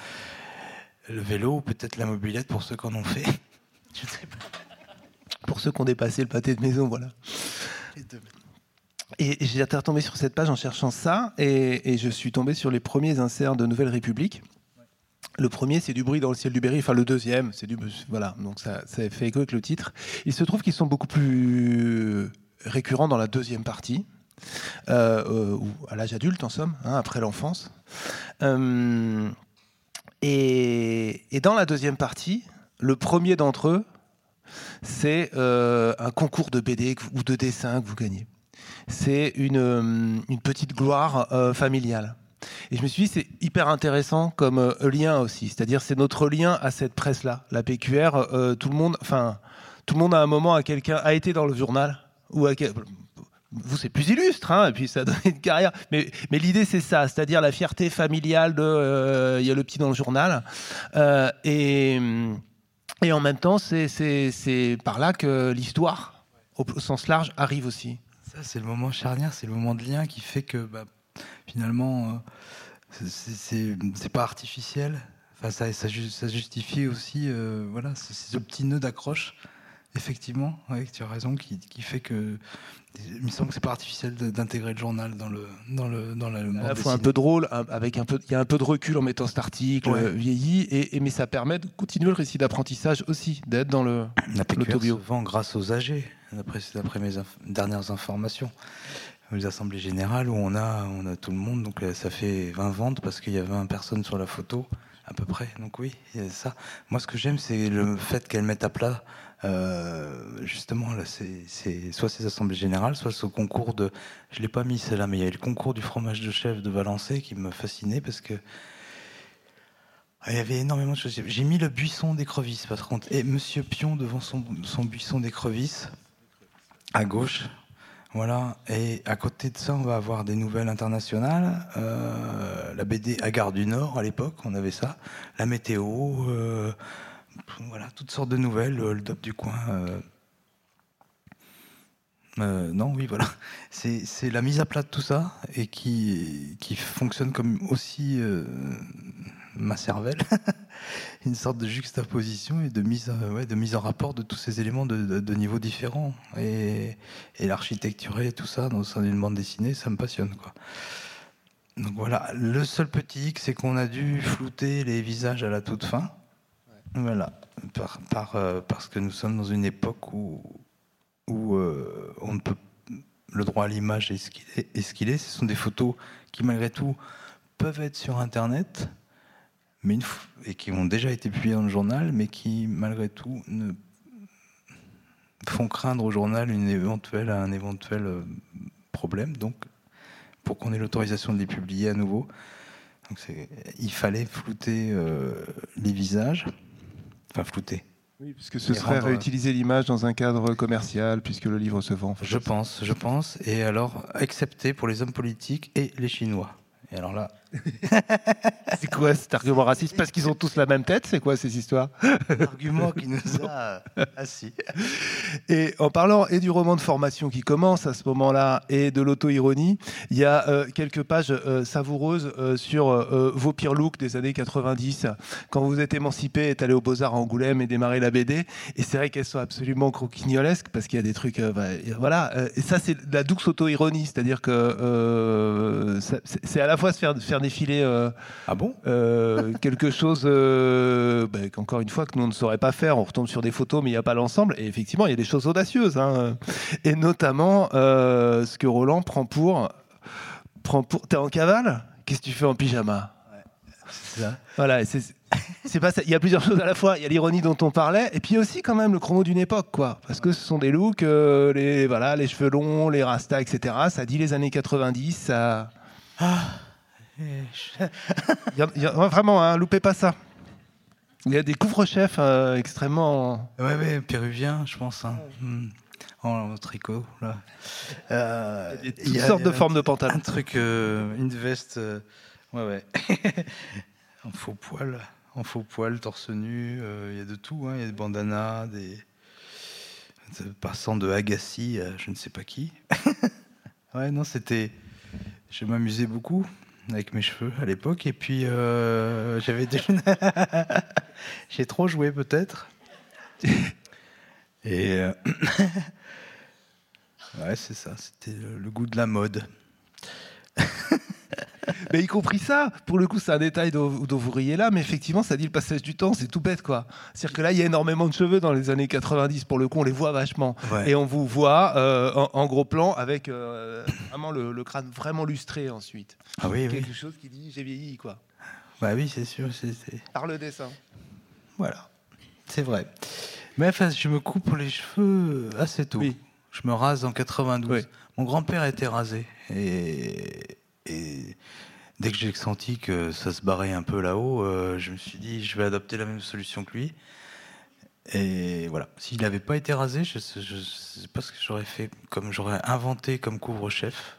le vélo ou peut-être la mobilette pour ceux qui en ont fait. Je sais pas. Pour ceux qui ont dépassé le pâté de maison, voilà. Et j'ai été retombé sur cette page en cherchant ça, et, je suis tombé sur les premiers inserts de Nouvelle République. Le premier, c'est du bruit dans le ciel du Berry. Enfin, le deuxième, c'est du. Voilà, donc ça, fait écho avec le titre. Il se trouve qu'ils sont beaucoup plus récurrents dans la deuxième partie, euh, euh, ou à l'âge adulte, en somme, hein, après l'enfance. Euh, et, dans la deuxième partie, le premier d'entre eux, c'est un concours de BD ou de dessin que vous gagnez. C'est une, euh, petite gloire euh, familiale. Et je me suis dit, c'est hyper intéressant comme lien aussi. C'est-à-dire, c'est notre lien à cette presse-là. La PQR, tout le monde, enfin, tout le monde à un moment a quelqu'un a été dans le journal ou à, vous, c'est plus illustre, hein, et puis ça a donné une carrière. Mais, l'idée, c'est ça, c'est-à-dire la fierté familiale de. Euh, il y a le petit dans le journal. Euh, et en même temps, c'est par là que l'histoire, au, sens large, arrive aussi. Ça, c'est le moment charnière, c'est le moment de lien qui fait que bah, finalement, euh, c'est pas artificiel. Enfin, ça, ça, ça justifie aussi voilà, ce petit nœud d'accroche Effectivement, oui, tu as raison, qui, qui, fait que il me semble que c'est pas artificiel d'intégrer le journal dans le dans le dans la. Il faut un peu drôle, avec un peu, il y a un peu de recul en mettant cet article vieilli, et, mais ça permet de continuer le récit d'apprentissage aussi, d'être dans le. L'autobio. vend grâce aux âgés, d'après mes dernières informations. Les assemblées générales où on a a tout le monde, donc euh, ça fait 20 ventes parce qu'il y a 20 personnes sur la photo à peu près. Donc oui, ça. Moi, ce que j'aime, c'est le fait qu'elles mettent à plat euh, justement, là, c'est soit ces assemblées générales, soit ce concours de. Je l'ai pas mis celle-là, mais il y avait le concours du fromage de chef de Valençay qui me fascinait parce que. Il y avait énormément de choses. J'ai mis le buisson d'écrevisse, par contre. Et Monsieur Pion devant son, son buisson d'écrevisse, à gauche. Voilà. Et à côté de ça, on va avoir des nouvelles internationales. Euh, la BD à du Nord, à l'époque, on avait ça. La météo. Euh, voilà, toutes sortes de nouvelles, le DOP du coin. Euh, euh, non, oui, voilà. C'est la mise à plat de tout ça et qui, fonctionne comme aussi euh, ma cervelle, une sorte de juxtaposition et de mise, ouais, de mise en rapport de tous ces éléments de, de, niveaux différents. Et, et l'architecture et tout ça dans une bande dessinée, ça me passionne. Quoi. Donc voilà, le seul petit hic, c'est qu'on a dû flouter les visages à la toute fin. Voilà, par, euh, parce que nous sommes dans une époque où, où euh, on ne peut, le droit à l'image est ce qu'il est, Ce sont des photos qui, malgré tout, peuvent être sur Internet, mais et qui ont déjà été publiées dans le journal, mais qui, malgré tout, ne font craindre au journal une éventuelle, un éventuel euh, problème. Donc, pour qu'on ait l'autorisation de les publier à nouveau, il fallait flouter les visages. Enfin, flouté. Oui, puisque ce serait réutiliser l'image dans un cadre commercial, puisque le livre se vend. Je pense, je pense. Et alors, accepté pour les hommes politiques et les Chinois. Et alors là, c'est quoi cet argument raciste Parce qu'ils ont tous la même tête C'est quoi ces histoires L'argument qui nous a assis. Et en parlant et du roman de formation qui commence à ce moment-là et de l'auto-ironie, il y a euh, quelques pages euh, savoureuses euh, sur vos pires looks des années 90, quand vous êtes émancipé, êtes allé au Beaux-Arts à Angoulême et démarré la BD. Et c'est vrai qu'elles sont absolument croquignolesques parce qu'il y a des trucs. Bah, voilà. Et ça, c'est la douce auto-ironie, c'est-à-dire que c'est à la fois se faire, faire défiler euh, ah bon? euh, quelque chose bah, qu'encore une fois que nous ne saurait pas faire. On retombe sur des photos, mais il n'y a pas l'ensemble. Et effectivement, il y a des choses audacieuses, hein. et notamment ce que Roland prend pour prend pour. T'es en cavale? Qu'est-ce que tu fais en pyjama? Ça. Voilà. C'est pas ça. Il y a plusieurs choses à la fois. Il y a l'ironie dont on parlait, et puis aussi quand même le chrono d'une époque, quoi. Parce que ce sont des looks, les voilà, les cheveux longs, les rastas, etc. Ça dit les années 90. Ça. Ah. Y a, vraiment, hein, loupez pas ça. Il y a des couvre-chefs euh, extrêmement. Ouais, ouais, péruvien, je pense. Hein. Hmm. En, tricot, là. Euh, il y a toutes sortes de formes de pantalon. Un truc, euh, une veste. Ouais, ouais. en faux poil. En faux poil, torse nu. Il y a de tout. Hein. Il y a des bandanas, des. Passant de Agassi à je ne sais pas qui. ouais, non, c'était. Je m'amusais beaucoup avec mes cheveux à l'époque. Et puis, j'avais déjà. J'ai trop joué peut-être. Et euh, ouais, c'est ça, c'était le goût de la mode. mais y compris ça, pour le coup, c'est un détail dont, vous riez là, mais effectivement, ça dit le passage du temps, c'est tout bête, quoi. C'est-à-dire que là, il y a énormément de cheveux dans les années 90, pour le coup, on les voit vachement. Et on vous voit euh, en, gros plan avec euh, vraiment le, crâne vraiment lustré ensuite. Ah oui, Quelque chose qui dit j'ai vieilli, quoi. Bah oui, c'est sûr. c'est Par le dessin. Voilà, c'est vrai. Mais enfin, je me coupe les cheveux assez tôt. Je me rase en 92. Mon grand-père était rasé. Et, dès que j'ai senti que ça se barrait un peu là-haut, euh, je me suis dit, je vais adopter la même solution que lui. Et voilà. S'il n'avait pas été rasé, je ne sais pas ce que j'aurais fait, comme j'aurais inventé comme couvre-chef.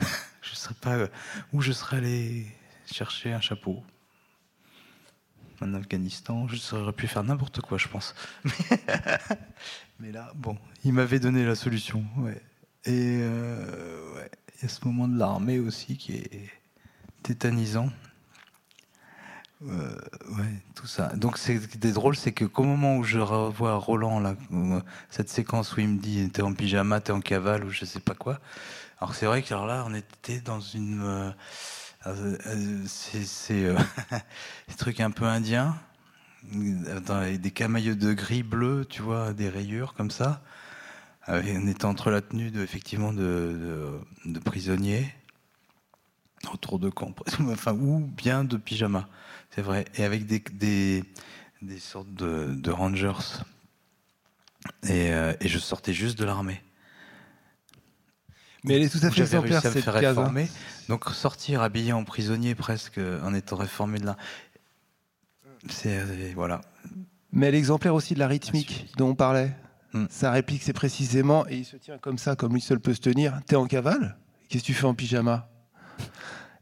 je serais pas où je serais allé chercher un chapeau en Afghanistan. J'aurais pu faire n'importe quoi, je pense. Mais là, bon, il m'avait donné la solution. Et euh, ouais. Il y a ce moment de l'armée aussi qui est tétanisant. Euh, ouais, tout ça. Donc, c'est des drôle, c'est qu'au moment où je revois Roland, là, euh, cette séquence où il me dit t'es en pyjama, t'es en cavale ou je sais pas quoi. Alors, c'est vrai que alors là, on était dans une. Euh, euh, c'est des trucs un peu indiens, des camailleux de gris bleu, tu vois, des rayures comme ça. On était entre la tenue de, effectivement de, de, prisonniers autour de camp, enfin, ou bien de pyjama, c'est vrai, et avec des, des, des sortes de, de rangers. Et, et, je sortais juste de l'armée. Mais elle est tout à fait exemplaire, cette case. Hein. Donc sortir habillé en prisonnier presque, en étant réformé de là. C'est. Euh, voilà. Mais elle est exemplaire aussi de la rythmique dont on parlait. Hmm. Sa réplique, c'est précisément, et il se tient comme ça, comme lui seul peut se tenir. T'es en cavale? Qu'est-ce que tu fais en pyjama?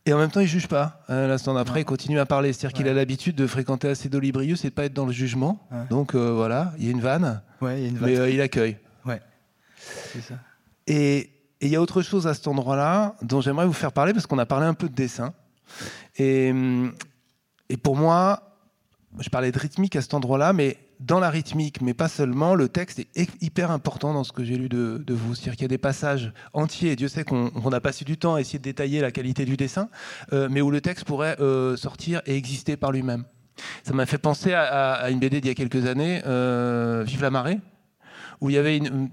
Et en même temps, il juge pas. Hein, l'instant d'après, il continue à parler. C'est-à-dire qu'il a l'habitude de fréquenter assez d'olibrieux, c'est de pas être dans le jugement. Donc euh, voilà, il y a une vanne, ouais, une vanne. mais euh, il accueille. Ouais, c'est ça. Et et il y a autre chose à cet endroit-là dont j'aimerais vous faire parler parce qu'on a parlé un peu de dessin. Et, et pour moi, je parlais de rythmique à cet endroit-là, mais dans la rythmique, mais pas seulement, le texte est hyper important dans ce que j'ai lu de, vous. C'est-à-dire qu'il y a des passages entiers, et Dieu sait qu'on a passé du temps à essayer de détailler la qualité du dessin, euh, mais où le texte pourrait euh, sortir et exister par lui-même. Ça m'a fait penser à, une BD d'il y a quelques années, euh, Vive la marée, où il y avait une,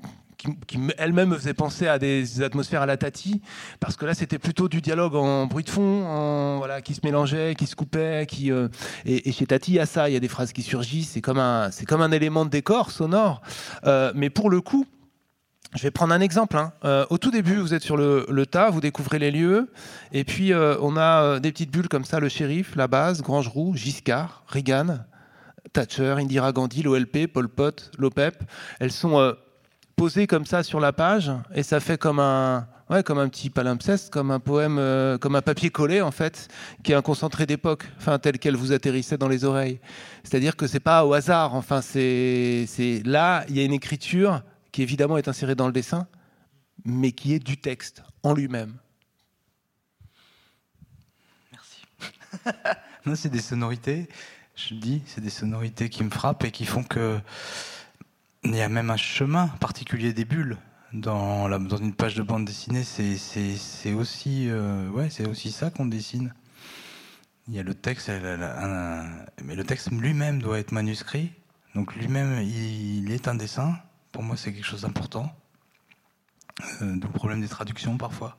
qui, elle-même me faisait penser à des atmosphères à la Tati, parce que là c'était plutôt du dialogue en bruit de fond, en, voilà, qui se mélangeait, qui se coupait, qui euh, et, chez Tati il y a ça, il y a des phrases qui surgissent, c'est comme un c'est comme un élément de décor sonore, euh, mais pour le coup. Je vais prendre un exemple. Hein. Euh, au tout début, vous êtes sur le, le, tas, vous découvrez les lieux, et puis on a des petites bulles comme ça le shérif, la base, Grangeroux, Giscard, Reagan, Thatcher, Indira Gandhi, l'OLP, Pol Pot, l'OPEP. Elles sont posé comme ça sur la page et ça fait comme un, ouais, comme un petit palimpseste, comme un poème, euh, comme un papier collé en fait, qui est un concentré d'époque, tel quel vous atterrissait dans les oreilles. C'est-à-dire que c'est pas au hasard. Enfin, c'est, c'est là, il y a une écriture qui évidemment est insérée dans le dessin, mais qui est du texte en lui-même. Merci. non, c'est des sonorités. Je dis, c'est des sonorités qui me frappent et qui font que il y a même un chemin particulier des bulles dans, la, dans une page de bande dessinée. C'est aussi, euh, aussi ça qu'on dessine. Il y a le texte, mais le texte lui-même doit être manuscrit. Donc lui-même, il, est un dessin. Pour moi, c'est quelque chose d'important. Euh, le problème des traductions parfois.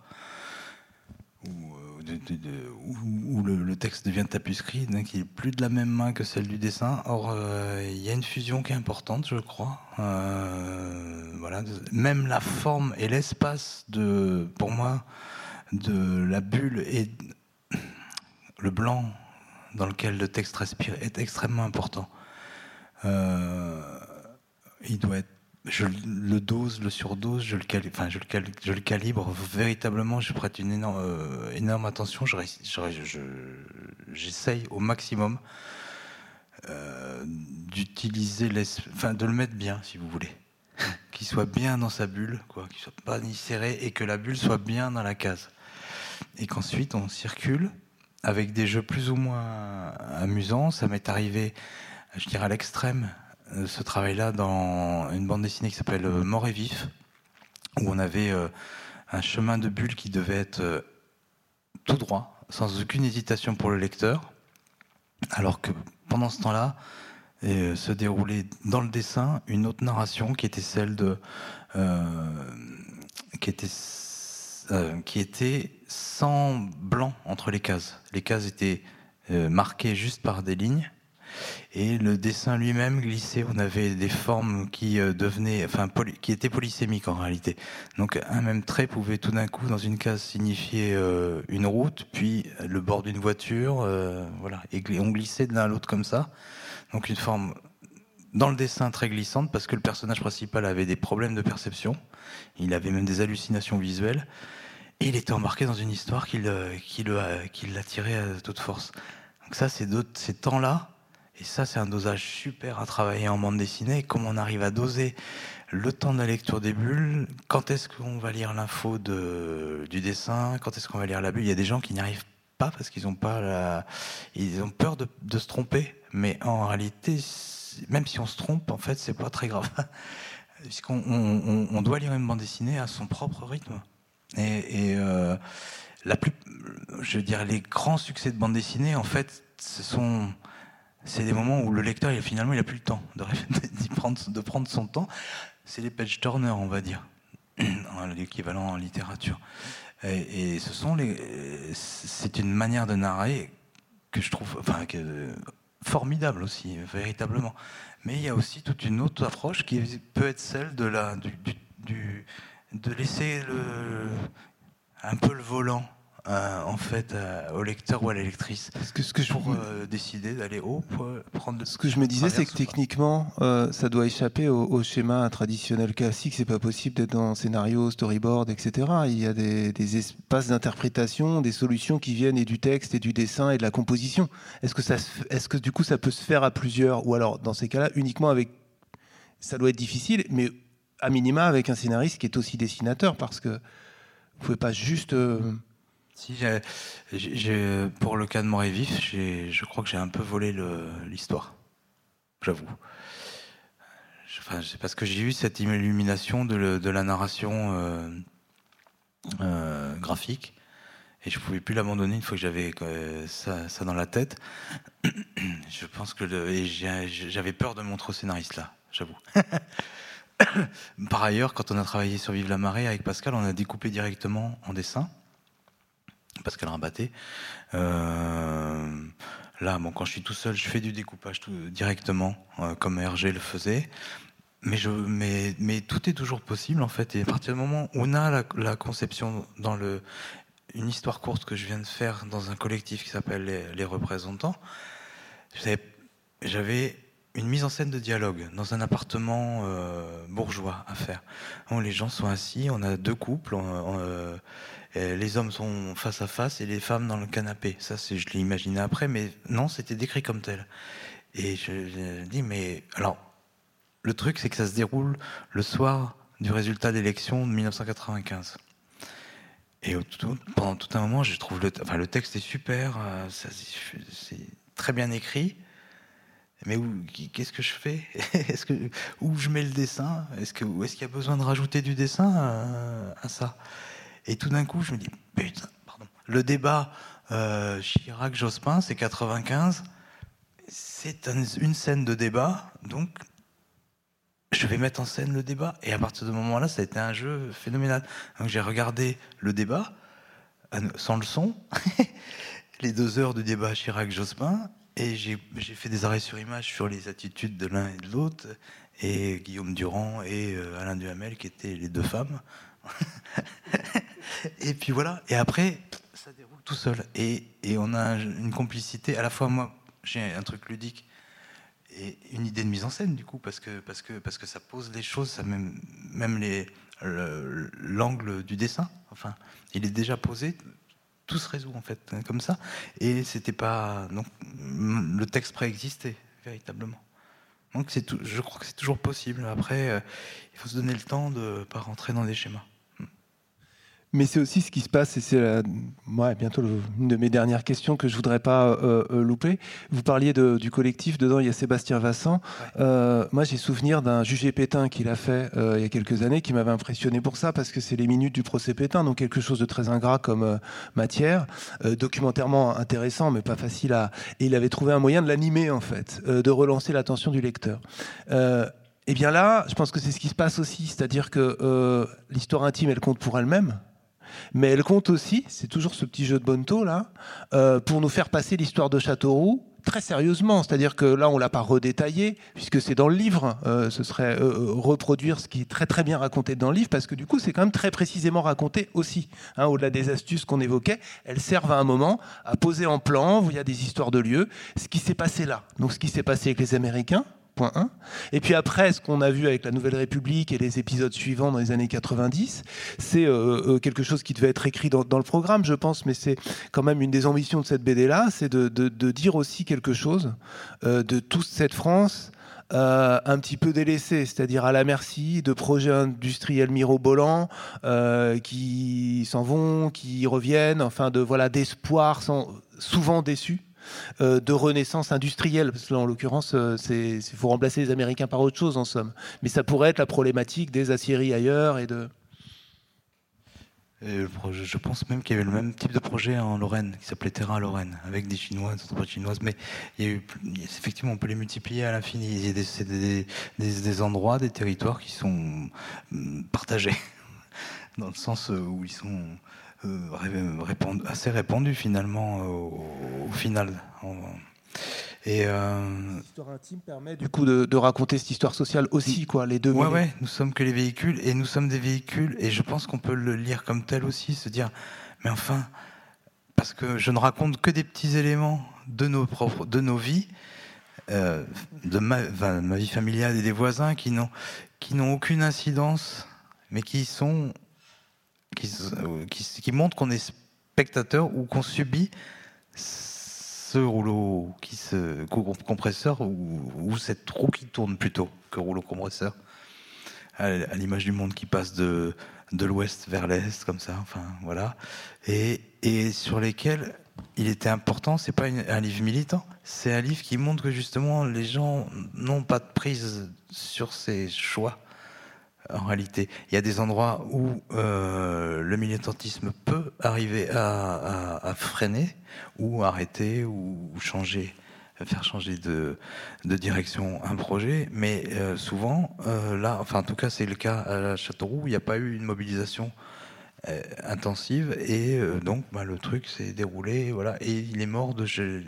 Où, le, texte devient tapuscrit, il n'est plus de la même main que celle du dessin. Or, euh, il y a une fusion qui est importante, je crois. Euh, voilà, même la forme et l'espace de, pour moi, de la bulle et le blanc dans lequel le texte respire est extrêmement important. Euh, il doit être je le dose, le surdose, je le, calibre, véritablement, je prête une énorme, euh, attention, j'essaye au maximum euh, d'utiliser, enfin, de le mettre bien, si vous voulez. qu'il soit bien dans sa bulle, quoi, qu'il soit pas ni serré et que la bulle soit bien dans la case. Et qu'ensuite on circule avec des jeux plus ou moins amusants. Ça m'est arrivé, je dirais à l'extrême, ce travail-là dans une bande dessinée qui s'appelle euh, Mort et Vif, où on avait euh, un chemin de bulle qui devait être tout droit, sans aucune hésitation pour le lecteur, alors que pendant ce temps-là, se déroulait dans le dessin une autre narration qui était celle de qui était qui était sans blanc entre les cases. Les cases étaient marquées juste par des lignes et le dessin lui-même glissait. On avait des formes qui euh, devenaient, enfin, qui étaient polysémiques en réalité. Donc un même trait pouvait tout d'un coup dans une case signifier euh, une route, puis le bord d'une voiture, euh, voilà. Et on glissait de l'un à l'autre comme ça. Donc une forme dans le dessin très glissante parce que le personnage principal avait des problèmes de perception. Il avait même des hallucinations visuelles. Et il était embarqué dans une histoire qui l'attirait à toute force. Donc ça, c'est ces temps-là et ça, c'est un dosage super à travailler en bande dessinée. Comment on arrive à doser le temps de la lecture des bulles, quand est-ce qu'on va lire l'info du dessin, quand est-ce qu'on va lire la bulle? Il y a des gens qui n'y arrivent pas parce qu'ils ont pas ils ont peur de, se tromper. Mais en réalité, même si on se trompe, en fait, c'est pas très grave. Puisqu'on on, doit lire une bande dessinée à son propre rythme. Et, euh, la plus, je veux dire, les grands succès de bande dessinée, en fait, ce sont c'est des moments où le lecteur, finalement, il n'a plus le temps de, prendre, son temps. C'est les page turners, on va dire, l'équivalent en littérature. Et, ce sont les, c'est une manière de narrer que je trouve, formidable aussi, véritablement. Mais il y a aussi toute une autre approche qui peut être celle de la, du, de laisser un peu le volant euh, en fait euh, au lecteur ou à l'électrice ce que, ce que pour euh, décider d'aller haut pour prendre ce que je me disais c'est que techniquement ça doit échapper au, schéma traditionnel classique. C'est pas possible d'être dans scénario storyboard etc il y a des, espaces d'interprétation des solutions qui viennent et du texte et du dessin et de la composition. Est-ce que ça est-ce que du coup ça peut se faire à plusieurs? Ou alors dans ces cas-là uniquement avec ça doit être difficile mais à minima avec un scénariste qui est aussi dessinateur parce que vous pouvez pas juste pour le cas de Mort et Vif, je crois que j'ai un peu volé l'histoire. J'avoue. Enfin, c'est parce que j'ai eu cette illumination de, la narration euh, euh, graphique et je pouvais plus l'abandonner une fois que j'avais euh, ça, dans la tête. je pense que j'avais peur de montrer au scénariste là, j'avoue. Par ailleurs, quand on a travaillé sur Vive la marée avec Pascal, on a découpé directement en dessin. Pascal Rabaté. Euh, là, bon, quand je suis tout seul, je fais du découpage tout, directement, euh, comme Hergé le faisait. Mais, tout est toujours possible, en fait. Et à partir du moment où on a la, conception dans une histoire courte que je viens de faire dans un collectif qui s'appelle les, Représentants, j'avais une mise en scène de dialogue dans un appartement euh, bourgeois à faire. les gens sont assis, on a deux couples, on, les hommes sont face à face et les femmes dans le canapé. Ça, je l'ai imaginé après, mais non, c'était décrit comme tel. Et je, dis, mais alors, le truc, c'est que ça se déroule le soir du résultat d'élection de 1995. Et pendant tout un moment, je trouve le, enfin, le texte est super, euh, c'est très bien écrit. Mais qu'est-ce que je fais? Est-ce que où je mets le dessin? Est-ce qu'il y a besoin de rajouter du dessin à ça? Et tout d'un coup, je me dis, putain, pardon. Le débat euh, Chirac-Jospin, c'est 95. C'est une scène de débat, donc je vais mettre en scène le débat. Et à partir de ce moment-là, ça a été un jeu phénoménal. Donc j'ai regardé le débat, sans le son, les deux heures de débat Chirac-Jospin, et j'ai fait des arrêts sur image sur les attitudes de l'un et de l'autre, et Guillaume Durand et euh, Alain Duhamel, qui étaient les deux femmes. et puis voilà. Et après, ça déroule tout seul. Et, on a une complicité. À la fois, moi, j'ai un truc ludique et une idée de mise en scène, du coup, parce que, parce que, parce que ça pose les choses, même, même les, l'angle du dessin. Enfin, il est déjà posé. Tout se résout en fait comme ça, et c'était pas donc le texte préexistait véritablement. Donc c'est je crois que c'est toujours possible. Après, euh, il faut se donner le temps de pas rentrer dans des schémas. Mais c'est aussi ce qui se passe, et c'est ouais, bientôt une de mes dernières questions que je voudrais pas euh, euh, louper. Vous parliez de, du collectif, dedans il y a Sébastien Vassan. Euh, moi j'ai souvenir d'un jugé Pétain qu'il a fait il y a quelques années qui m'avait impressionné pour ça, parce que c'est les minutes du procès Pétain, donc quelque chose de très ingrat comme matière, documentairement intéressant, mais pas facile à... Et il avait trouvé un moyen de l'animer en fait, de relancer l'attention du lecteur. et bien là, je pense que c'est ce qui se passe aussi, c'est-à-dire que l'histoire intime, elle compte pour elle-même mais elle compte aussi, c'est toujours ce petit jeu de Bonto là, euh, pour nous faire passer l'histoire de Châteauroux très sérieusement. C'est-à-dire que là, on l'a pas redétaillé, puisque c'est dans le livre. Euh, ce serait euh, reproduire ce qui est très très bien raconté dans le livre, parce que du coup, c'est quand même très précisément raconté aussi. Hein, au-delà des astuces qu'on évoquait, elles servent à un moment à poser en plan, où il y a des histoires de lieux, ce qui s'est passé là. Donc ce qui s'est passé avec les Américains, et puis après, ce qu'on a vu avec la Nouvelle République et les épisodes suivants dans les années 90, c'est euh, euh, quelque chose qui devait être écrit dans, le programme, je pense, mais c'est quand même une des ambitions de cette BD-là, c'est de, dire aussi quelque chose euh, de toute cette France. un petit peu délaissée, c'est-à-dire à la merci de projets industriels mirobolants qui s'en vont, qui reviennent, enfin de voilà d'espoir, souvent déçus de renaissance industrielle. Parce que en l'occurrence, il euh, faut remplacer les Américains par autre chose, en somme. Mais ça pourrait être la problématique des aciéries ailleurs et de. je pense même qu'il y avait le même type de projet en Lorraine, qui s'appelait Terra Lorraine, avec des Chinois, des entreprises chinoises. Mais effectivement, on peut les multiplier à l'infini. Il y a des, endroits, des territoires qui sont hum, partagés, dans le sens où ils sont euh, assez répandu finalement euh, au, final. Et euh... L'histoire intime permet du coup de, raconter cette histoire sociale aussi, quoi, les deux. Ouais, ouais, nous sommes que les véhicules et nous sommes des véhicules et je pense qu'on peut le lire comme tel aussi, se dire, mais enfin, parce que je ne raconte que des petits éléments de nos propres, de nos vies, euh, de ma, ma, vie familiale et des voisins qui n'ont qui n'ont aucune incidence, mais qui sont euh, qui, qui, montre qu'on est spectateur ou qu'on subit ce rouleau qui se compresseur ou, ou, cette roue qui tourne plutôt que rouleau compresseur. À, l'image du monde qui passe de, de l'ouest vers l'est comme ça enfin voilà. Et, et sur lesquels il était important c'est pas un livre militant c'est un livre qui montre que justement les gens n'ont pas de prise sur ces choix en réalité. Il y a des endroits où euh, le militantisme peut arriver à, freiner ou arrêter ou changer, faire changer de, direction un projet. Mais euh, souvent, euh, là, enfin en tout cas c'est le cas à Châteauroux, il n'y a pas eu une mobilisation intensive et donc bah, le truc s'est déroulé voilà et il est mort de je,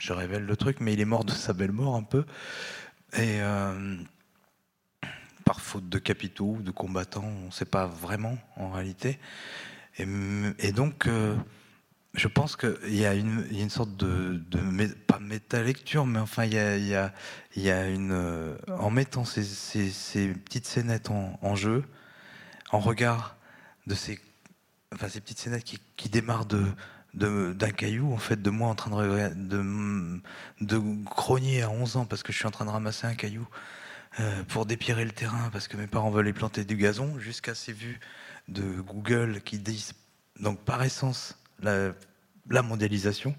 je, révèle le truc mais il est mort de sa belle mort un peu et par faute de capitaux ou de combattants, on ne sait pas vraiment en réalité. Et, donc, euh, je pense qu'il y, a une sorte de, pas méta-lecture, mais enfin, il y a, une. Euh, en mettant ces, petites scénettes en, jeu, en regard de ces, enfin, ces petites scénettes qui, qui démarrent de d'un caillou, en fait, de moi en train de, de, de grogner à 11 ans parce que je suis en train de ramasser un caillou euh, pour dépierrer le terrain parce que mes parents veulent y planter du gazon, jusqu'à ces vues de Google qui disent, donc par essence, la, mondialisation.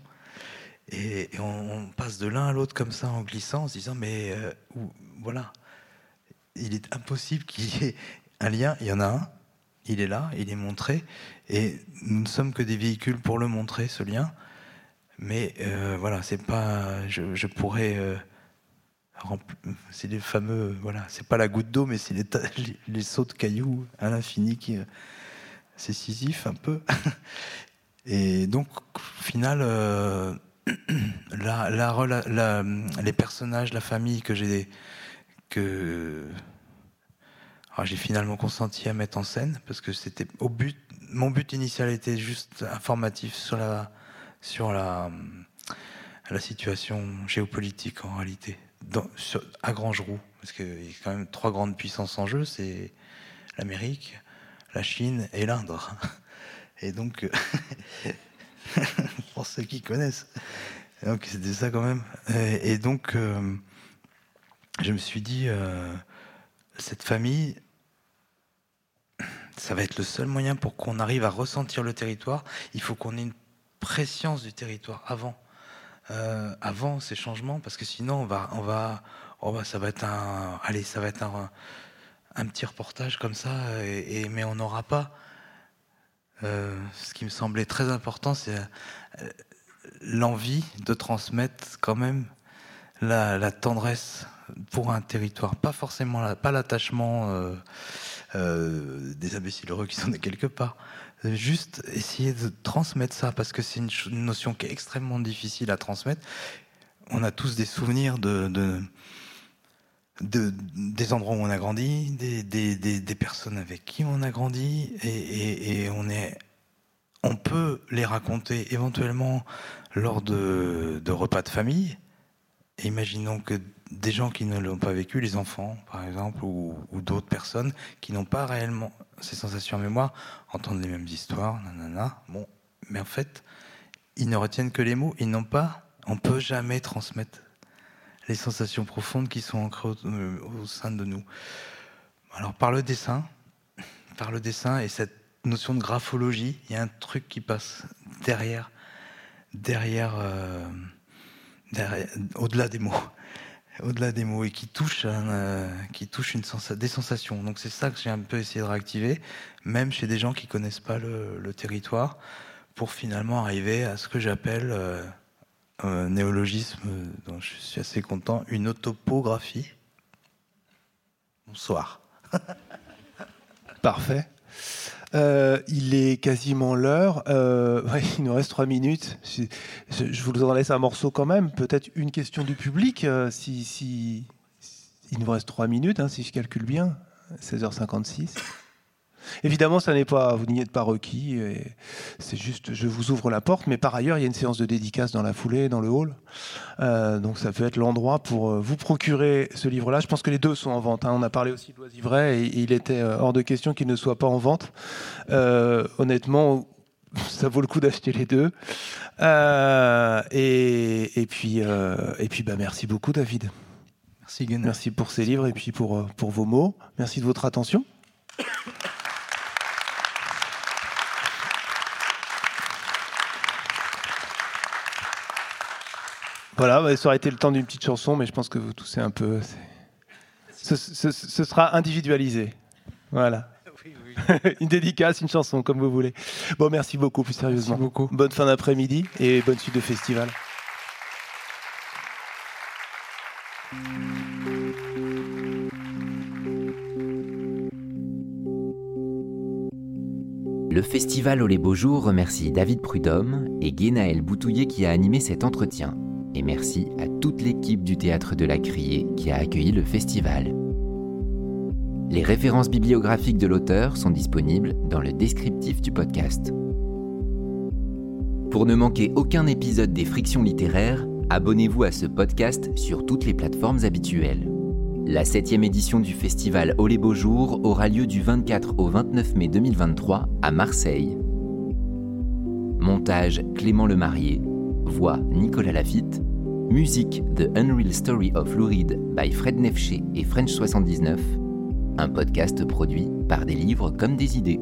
Et, on, passe de l'un à l'autre comme ça en glissant, en se disant, mais euh, voilà, il est impossible qu'il y ait un lien, il y en a un, il est là, il est montré, et nous ne sommes que des véhicules pour le montrer, ce lien. Mais euh, voilà, c'est pas. Je, pourrais c'est les fameux, voilà, c'est pas la goutte d'eau, mais c'est les, les, sauts de cailloux à l'infini qui, c'est Sisyphe un peu. Et donc, au final, euh, les personnages, la famille que j'ai, que Alors j'ai finalement consenti à mettre en scène parce que c'était au but. Mon but initial était juste informatif sur la sur la situation géopolitique en réalité dans, sur, à Grangeroux parce qu'il y a quand même trois grandes puissances en jeu, c'est l'Amérique, la Chine et l'Inde. Et donc, pour ceux qui connaissent, donc c'était ça quand même. Et, donc, euh, je me suis dit, euh, cette famille, ça va être le seul moyen pour qu'on arrive à ressentir le territoire. Il faut qu'on ait une préscience du territoire avant, euh, avant ces changements, parce que sinon on va, on va, oh bah, ça va être un, allez, ça va être un, un petit reportage comme ça, et, mais on n'aura pas. Euh, ce qui me semblait très important, c'est euh, l'envie de transmettre quand même la, tendresse pour un territoire, pas forcément pas l'attachement des imbéciles heureux qui sont nés quelque part. Juste essayer de transmettre ça parce que c'est une, notion qui est extrêmement difficile à transmettre. On a tous des souvenirs de, de de, des endroits où on a grandi, des, des, des, personnes avec qui on a grandi, et, et, on, est, on peut les raconter éventuellement lors de, de repas de famille. Imaginons que des gens qui ne l'ont pas vécu, les enfants par exemple, ou d'autres personnes qui n'ont pas réellement ces sensations en mémoire, entendent les mêmes histoires, nanana. Bon, mais en fait, ils ne retiennent que les mots, ils n'ont pas, on peut jamais transmettre les sensations profondes qui sont ancrées au, euh, sein de nous. Alors par le dessin, par le dessin et cette notion de graphologie, il y a un truc qui passe derrière, derrière, euh, derrière au-delà des mots, au-delà des mots et qui touche, euh, qui touche des sensations. Donc c'est ça que j'ai un peu essayé de réactiver, même chez des gens qui connaissent pas le, le territoire, pour finalement arriver à ce que j'appelle euh, un néologisme dont je suis assez content, une autopographie. Bonsoir. Parfait. Euh, il est quasiment l'heure. Euh, il nous reste trois minutes. Je, vous en laisse un morceau quand même. Peut-être une question du public. Euh, si, il nous reste trois minutes, hein, si je calcule bien. 16h56. Évidemment, ça n'est pas, vous n'y êtes pas requis. C'est juste, je vous ouvre la porte. Mais par ailleurs, il y a une séance de dédicace dans la foulée, dans le hall. Euh, donc, ça peut être l'endroit pour vous procurer ce livre-là. Je pense que les deux sont en vente. Hein. On a parlé aussi de l'oisivret et, il était hors de question qu'il ne soit pas en vente. Euh, honnêtement, ça vaut le coup d'acheter les deux. Euh, et, et, puis, euh, et puis, bah, merci beaucoup, David. Merci. Merci pour ces livres et puis pour, pour vos mots. Merci de votre attention. Voilà, ça aurait été le temps d'une petite chanson, mais je pense que vous toussez un peu. Ce, ce, ce, sera individualisé. Voilà. Oui, oui. une dédicace, une chanson, comme vous voulez. Bon, merci beaucoup, plus sérieusement. Merci beaucoup. Bonne fin d'après-midi et bonne suite de festival. Le festival Au les Beaux Jours remercie David Prudhomme et Guénaël Boutouillet qui a animé cet entretien. Et merci à toute l'équipe du Théâtre de la Criée qui a accueilli le festival. Les références bibliographiques de l'auteur sont disponibles dans le descriptif du podcast. Pour ne manquer aucun épisode des Frictions littéraires, abonnez-vous à ce podcast sur toutes les plateformes habituelles. La septième édition du festival Au les Beaux Jours aura lieu du 24 au 29 mai 2023 à Marseille. Montage Clément Lemarié, voix Nicolas Lafitte, musique The Unreal Story of Louride by Fred Nefché et French 79, un podcast produit par des livres comme des idées.